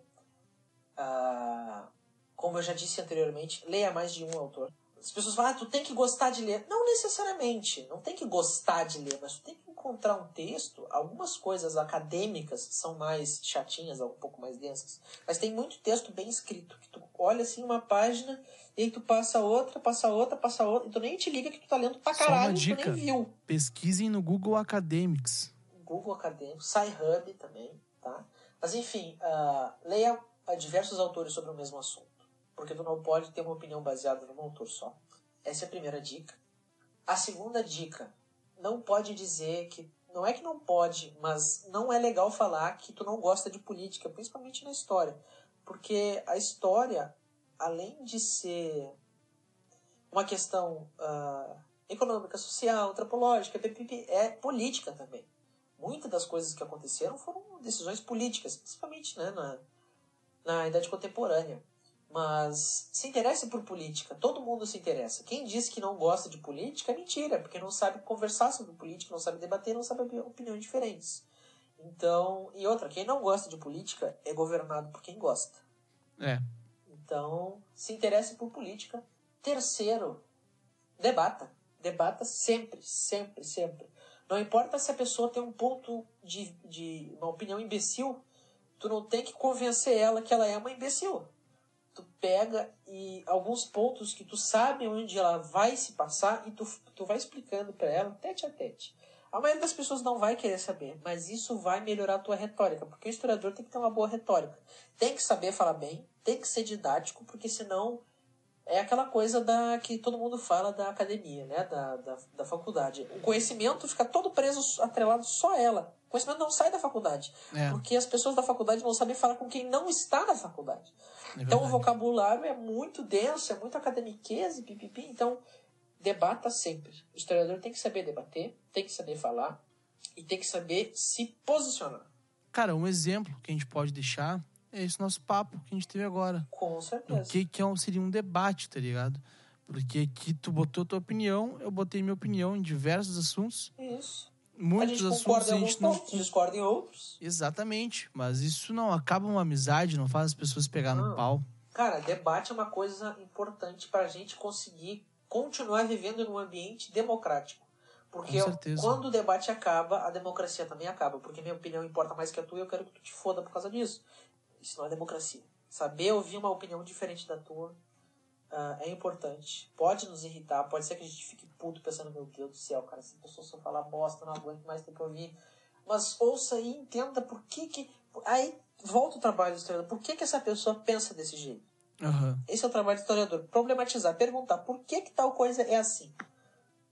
uh, como eu já disse anteriormente, leia mais de um autor. As pessoas falam, ah, tu tem que gostar de ler. Não necessariamente, não tem que gostar de ler, mas tu tem que encontrar um texto. Algumas coisas acadêmicas são mais chatinhas, um pouco mais densas, mas tem muito texto bem escrito, que tu olha assim uma página e aí tu passa outra, passa outra, passa outra, e tu nem te liga que tu tá lendo pra caralho, Só uma dica, tu nem viu. Pesquisem no Google Academics. Google Academics, SciHub também, tá? Mas enfim, uh, leia diversos autores sobre o mesmo assunto porque tu não pode ter uma opinião baseada num autor só. Essa é a primeira dica. A segunda dica, não pode dizer que não é que não pode, mas não é legal falar que tu não gosta de política, principalmente na história, porque a história, além de ser uma questão uh, econômica, social, antropológica, é política também. Muitas das coisas que aconteceram foram decisões políticas, principalmente né, na, na idade contemporânea. Mas se interesse por política, todo mundo se interessa. Quem diz que não gosta de política é mentira, porque não sabe conversar sobre política, não sabe debater, não sabe opiniões diferentes. Então, e outra, quem não gosta de política é governado por quem gosta. É. Então, se interesse por política. Terceiro, debata. Debata sempre, sempre, sempre. Não importa se a pessoa tem um ponto de, de uma opinião imbecil, tu não tem que convencer ela que ela é uma imbecil tu pega e alguns pontos que tu sabe onde ela vai se passar e tu, tu vai explicando para ela tete a tete. A maioria das pessoas não vai querer saber, mas isso vai melhorar a tua retórica, porque o historiador tem que ter uma boa retórica. Tem que saber falar bem, tem que ser didático, porque senão é aquela coisa da que todo mundo fala da academia, né? Da, da, da faculdade. O conhecimento fica todo preso, atrelado só a ela. O conhecimento não sai da faculdade. É. Porque as pessoas da faculdade não sabem falar com quem não está na faculdade. É então o vocabulário é muito denso, é muito academiqueza e pipipi. Então, debata sempre. O historiador tem que saber debater, tem que saber falar e tem que saber se posicionar. Cara, um exemplo que a gente pode deixar é esse nosso papo que a gente teve agora. Com O certeza. que, que é um, seria um debate, tá ligado? Porque aqui tu botou tua opinião, eu botei minha opinião em diversos assuntos. Isso. Muitos assuntos a gente não. pontos, discorda em outros. Exatamente. Mas isso não acaba uma amizade, não faz as pessoas pegar no Não. pau. Cara, debate é uma coisa importante para a gente conseguir continuar vivendo num ambiente democrático. Porque quando o debate acaba, a democracia também acaba. Porque minha opinião importa mais que a tua e eu quero que tu te foda por causa disso. Isso não é democracia. Saber ouvir uma opinião diferente da tua ah, é importante. Pode nos irritar, pode ser que a gente fique puto pensando, meu Deus do céu, cara, essa pessoa só falar bosta, não aguento mais ter que ouvir. Mas ouça e entenda por que que... Aí volta o trabalho do historiador. Por que que essa pessoa pensa desse jeito? Aham. Esse é o trabalho do historiador. Problematizar, perguntar por que que tal coisa é assim.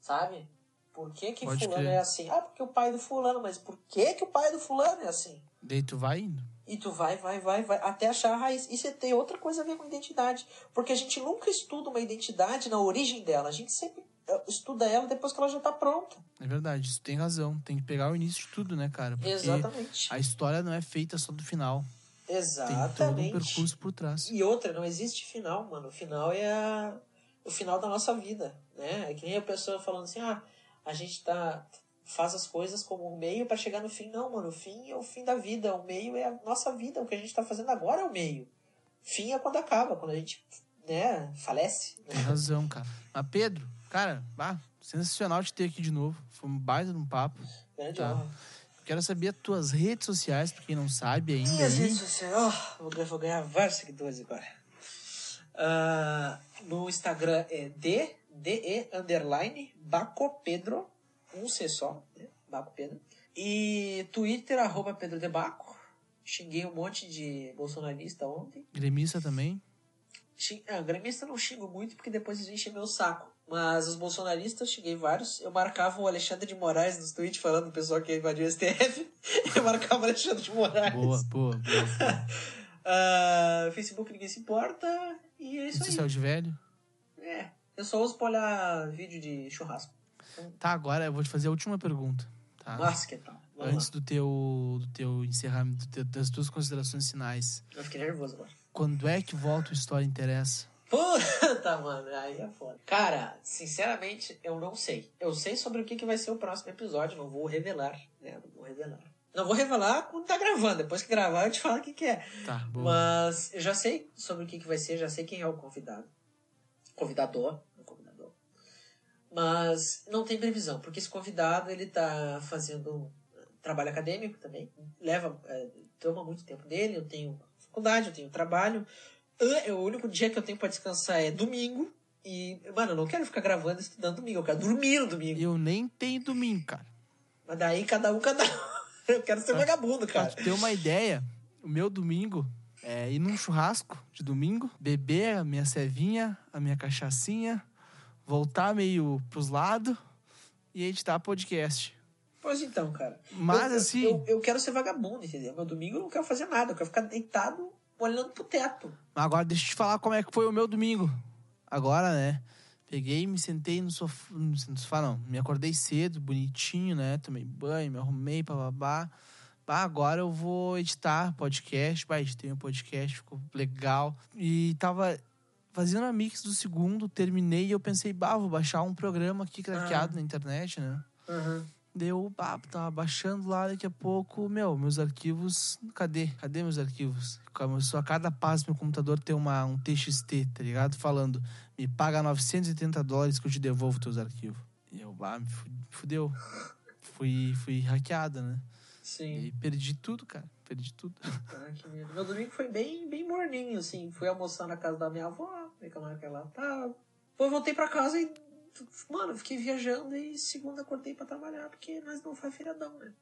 Sabe? Por que que Pode fulano crer. é assim? Ah, porque o pai do fulano, mas por que que o pai do fulano é assim? Daí tu vai indo. E tu vai, vai, vai, vai, até achar a raiz. Isso tem outra coisa a ver com identidade. Porque a gente nunca estuda uma identidade na origem dela. A gente sempre eh, estuda ela depois que ela já tá pronta. É verdade, isso tem razão. Tem que pegar o início de tudo, né, cara? Porque Exatamente. a história não é feita só do final. Tem todo um Exatamente. percurso por trás. E outra, não existe final, mano. O final é a- o final da nossa vida, né? É que nem a pessoa falando assim, ah, a gente tá faz as coisas como um meio para chegar no fim. Não, mano, o fim é o fim da vida, o meio é a nossa vida, o que a gente tá fazendo agora é o meio. Fim é quando acaba, quando a gente, né, falece. Tem razão, cara. Mas Pedro, cara, bah, sensacional te ter aqui de novo. Foi um baita de um papo. Grande Tá. honra. Quero saber as tuas redes sociais, pra quem não sabe ainda. Minhas aí. redes sociais, ó, vou, ganhar- vou ganhar vários seguidores agora. Ah, no Instagram é D, DE underline Baco Pedro, um C só, né? Baco Pedro. E Twitter, arroba Pedro de Baco. Xinguei um monte de bolsonarista ontem. Gremista também. Xing... Ah, gremista eu não xingo muito porque depois eles enchem meu saco. Mas os bolsonaristas, xinguei vários. Eu marcava o Alexandre de Moraes nos tweets falando do pessoal que invadiu o STF. Eu marcava o Alexandre de Moraes. Boa, boa, boa. Ah, Facebook ninguém se importa. E é isso aí. social de velho. É. Eu só uso pra olhar vídeo de churrasco. Tá, agora eu vou te fazer a última pergunta. Tá? Que tal? Vamos Antes do teu, do teu encerramento, das tuas considerações finais. lá. Eu fiquei nervoso agora. Quando é que volta o História Interessa? Puta, mano, aí é foda. Cara, sinceramente, eu não sei. Eu sei sobre o que, que vai ser o próximo episódio, não vou revelar, né? Não vou revelar. Não vou revelar quando tá gravando. Depois que gravar, eu te falo o que, que é. Tá, boa. Mas eu já sei sobre o que, que vai ser, já sei quem é o convidado. Convidador. Mas não tem previsão, porque esse convidado ele tá fazendo trabalho acadêmico também. Leva, é, toma muito tempo dele. Eu tenho faculdade, eu tenho trabalho. Ah, O único dia que eu tenho pra descansar é domingo. E, mano, eu não quero ficar gravando e estudando domingo, eu quero dormir no domingo. Eu nem tenho domingo, cara. Mas daí cada um, cada um. Eu quero ser Pra- vagabundo, Pra cara. tu ter uma ideia, o meu domingo é ir num churrasco de domingo, beber a minha cevinha, a minha cachaçinha, voltar meio pros lados e editar podcast. Pois então, cara. Mas eu, assim, Eu, eu quero ser vagabundo, entendeu? Meu domingo eu não quero fazer nada, eu quero ficar deitado olhando pro teto. agora deixa eu te falar como é que foi o meu domingo. Agora, né? Peguei, me sentei no sofá, no sofá não, me acordei cedo, bonitinho, né? Tomei banho, me arrumei, bababá. Bah, agora eu vou editar podcast, bah, editei meu podcast, ficou legal. E tava fazendo a mix do segundo, terminei e eu pensei, bah, vou baixar um programa aqui craqueado na internet, né? Deu, bah, tava baixando lá, daqui a pouco, meu, meus arquivos, cadê? Cadê meus arquivos? Começou a cada passo meu computador ter uma, um TXT, tá ligado? Falando, me paga 980 dólares que eu te devolvo teus arquivos. E eu, bah, me fu- fudeu. Fui, fui hackeada, né? E Sim. aí perdi tudo, cara. Perdi tudo. Ah, que medo. Meu domingo foi bem, bem morninho, assim. Fui almoçar na casa da minha avó, reclamar que ela tava. Depois voltei pra casa e, mano, fiquei viajando e segunda acordei pra trabalhar, porque nós não faz feriadão, né?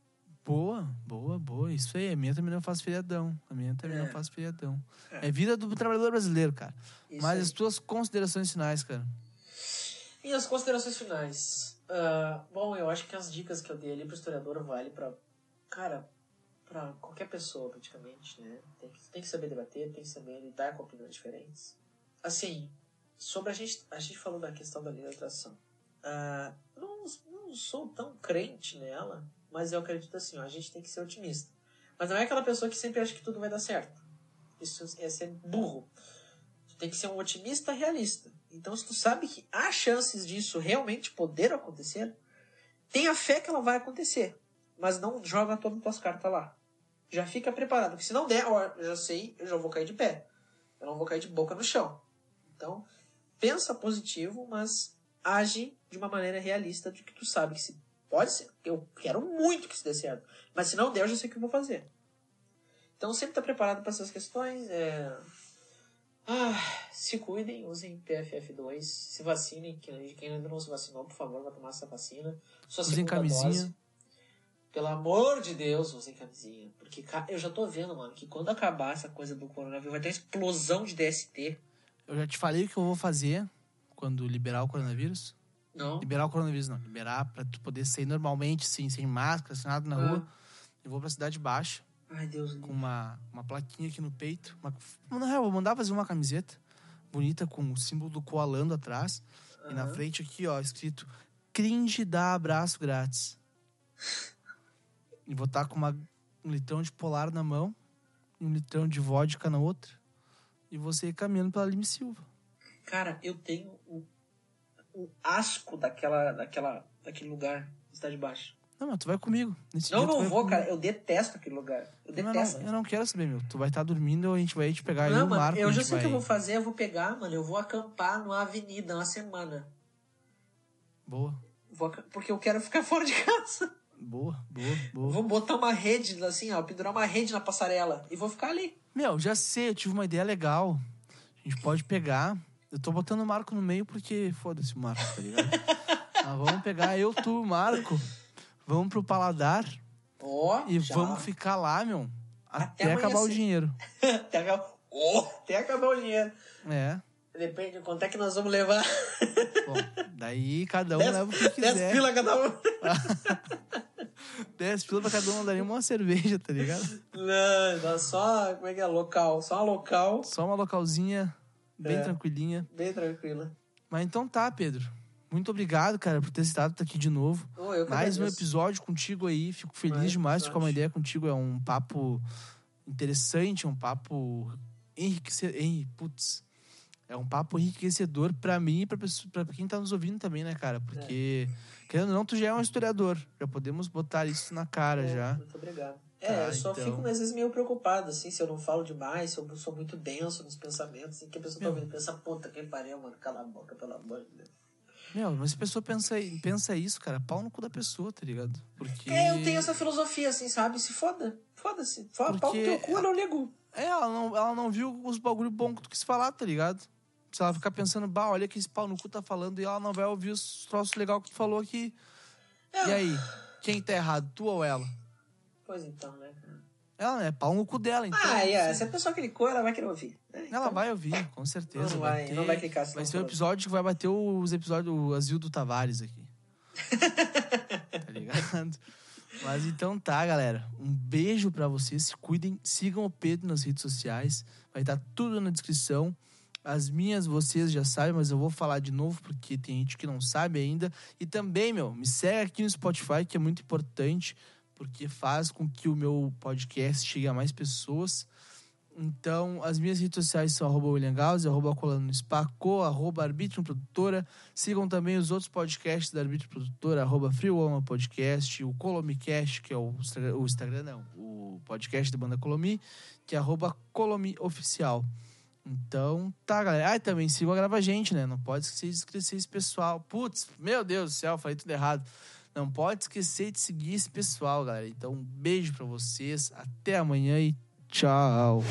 Boa, boa, boa. Isso aí. A minha também não faz feriadão. A minha também É. não faz feriadão. É vida do trabalhador brasileiro, cara. Isso Mas aí. as tuas considerações finais, cara. E as considerações finais. Ah, bom, eu acho que as dicas que eu dei ali pro historiador vale pra. Cara, pra qualquer pessoa praticamente, né? Tem que, tem que saber debater, tem que saber lidar com opiniões diferentes. Assim, sobre a gente. A gente falou da questão da lei atração. Ah, não, não sou tão crente nela, mas eu acredito assim, ó, a gente tem que ser otimista. Mas não é aquela pessoa que sempre acha que tudo vai dar certo. Isso é ser burro. Tu tem que ser um otimista realista. Então, se tu sabe que há chances disso realmente poder acontecer, tenha fé que ela vai acontecer. Mas não joga todas as tuas cartas lá. Já fica preparado. Porque se não der, ó, já sei, eu já vou cair de pé. Eu não vou cair de boca no chão. Então, pensa positivo, mas age de uma maneira realista de que tu sabe que se pode ser. Eu quero muito que isso dê certo. Mas se não der, eu já sei o que eu vou fazer. Então sempre tá preparado para essas questões. É... Ah, se cuidem, usem PFF2, se vacinem. Quem quem ainda não se vacinou, por favor, vai tomar essa vacina. Sua Usem camisinha. dose. Pelo amor de Deus, usem camisinha. Porque eu já tô vendo, mano, que quando acabar essa coisa do coronavírus, vai ter uma explosão de DST. Eu já te falei o que eu vou fazer quando liberar o coronavírus. Não? Liberar o coronavírus, não. Liberar pra tu poder sair normalmente, sim, sem máscara, sem nada na Ah. rua. Eu vou pra cidade baixa, Ai, Deus com uma, uma plaquinha aqui no peito. Uma, na real, eu vou mandar fazer uma camiseta bonita com o símbolo do coalando atrás. E na frente aqui, ó, escrito Cringe dá abraço grátis. E vou estar com uma, um litrão de polar na mão e um litrão de vodka na outra. E você caminhando pela Lime Silva. Cara, eu tenho o, o asco daquela, daquela, daquele lugar, Cidade Baixa. Não, mas tu vai comigo. Nesse Não, não vai vou, comigo. cara. Eu detesto aquele lugar. Eu Não, detesto. não, eu não quero saber, meu. Tu vai estar dormindo, a gente vai te pegar. Não, o mano, Marco, eu já sei o que eu vai- vou fazer. Eu vou pegar, mano. Eu vou acampar numa avenida uma semana. Boa, Vou porque eu quero ficar fora de casa. boa, boa, boa. Vou botar uma rede, assim, ó. Pendurar uma rede na passarela. E vou ficar ali. Meu, já sei, eu tive uma ideia legal. A gente pode pegar. Eu tô botando o Marco no meio porque foda-se o Marco, tá ligado? Mas vamos pegar eu, tu, o Marco. Vamos pro paladar Ó, e já. vamos ficar lá, meu. Até, Até acabar o dinheiro. até, acabar... Ó, até acabar o dinheiro. É. Depende de quanto é que nós vamos levar. Bom, daí cada um Dez- leva o que quiser. pila cada um. 10 pila pra cada um, não daria uma cerveja, tá ligado? Não, não, só... Como é que é? Local. Só uma local. Só uma localzinha bem É. tranquilinha. Bem tranquila. Mas então tá, Pedro. Muito obrigado, cara, por ter estado aqui de novo. Que Mais um episódio contigo aí. Fico feliz Mais demais de uma ideia contigo. É um papo interessante, é um papo enriquecedor. Putz. É um papo enriquecedor pra mim e pra quem tá nos ouvindo também, né, cara? Porque, querendo ou não, tu já é um historiador. Já podemos botar isso na cara É, já. Muito obrigado. É, Tá, eu só então. fico às vezes meio preocupado, assim, se eu não falo demais, se eu sou muito denso nos pensamentos, assim, que a pessoa tá Meu. ouvindo e pensa, puta, que pariu, mano, cala a boca, pelo amor de Deus. Meu, mas se a pessoa pensa, pensa isso, cara, pau no cu da pessoa, tá ligado? Porque. É, eu tenho essa filosofia, assim, sabe? Se foda, foda-se. Foda, pau no Porque- teu cu, eu não ligo. É, ela não, ela não viu os bagulho bom que tu quis falar, tá ligado? Se ela ficar pensando, bah, olha que esse pau no cu tá falando, e ela não vai ouvir os troços legais que tu falou aqui. É. E aí? Quem tá errado, tu ou ela? Pois então, né, cara? Ela, né? Pau no cu dela, então. ah, é, assim, se a pessoa clicou, ela vai querer ouvir. né? Ela Então, vai ouvir, com certeza. Não vai, ter- não vai clicar, Vai ser o fala. episódio que vai bater os episódios, do Tavares aqui. tá ligado? Mas então tá, galera. Um beijo pra vocês. Se cuidem. Sigam o Pedro nas redes sociais. Vai estar tudo na descrição. As minhas vocês já sabem, mas eu vou falar de novo porque tem gente que não sabe ainda. E também, meu, me segue aqui no Spotify, que é muito importante, porque faz com que o meu podcast chegue a mais pessoas. Então, as minhas redes sociais são arroba William Gauss, arroba Colando no Spaco, arroba Arbítrio Produtora. Sigam também os outros podcasts da Arbítrio Produtora, arroba Freewoman Podcast, o Colomicast, que é o Instagram, o Instagram não, o podcast da banda Colomi, que é arroba Colomi Oficial. Então, tá, galera. Ah, e também sigam a Grava Gente, né? Não pode esquecer de esquecer esse pessoal. Putz, meu Deus do céu, falei tudo errado. Não pode esquecer de seguir esse pessoal, galera. Então, um beijo pra vocês. Até amanhã e tchau.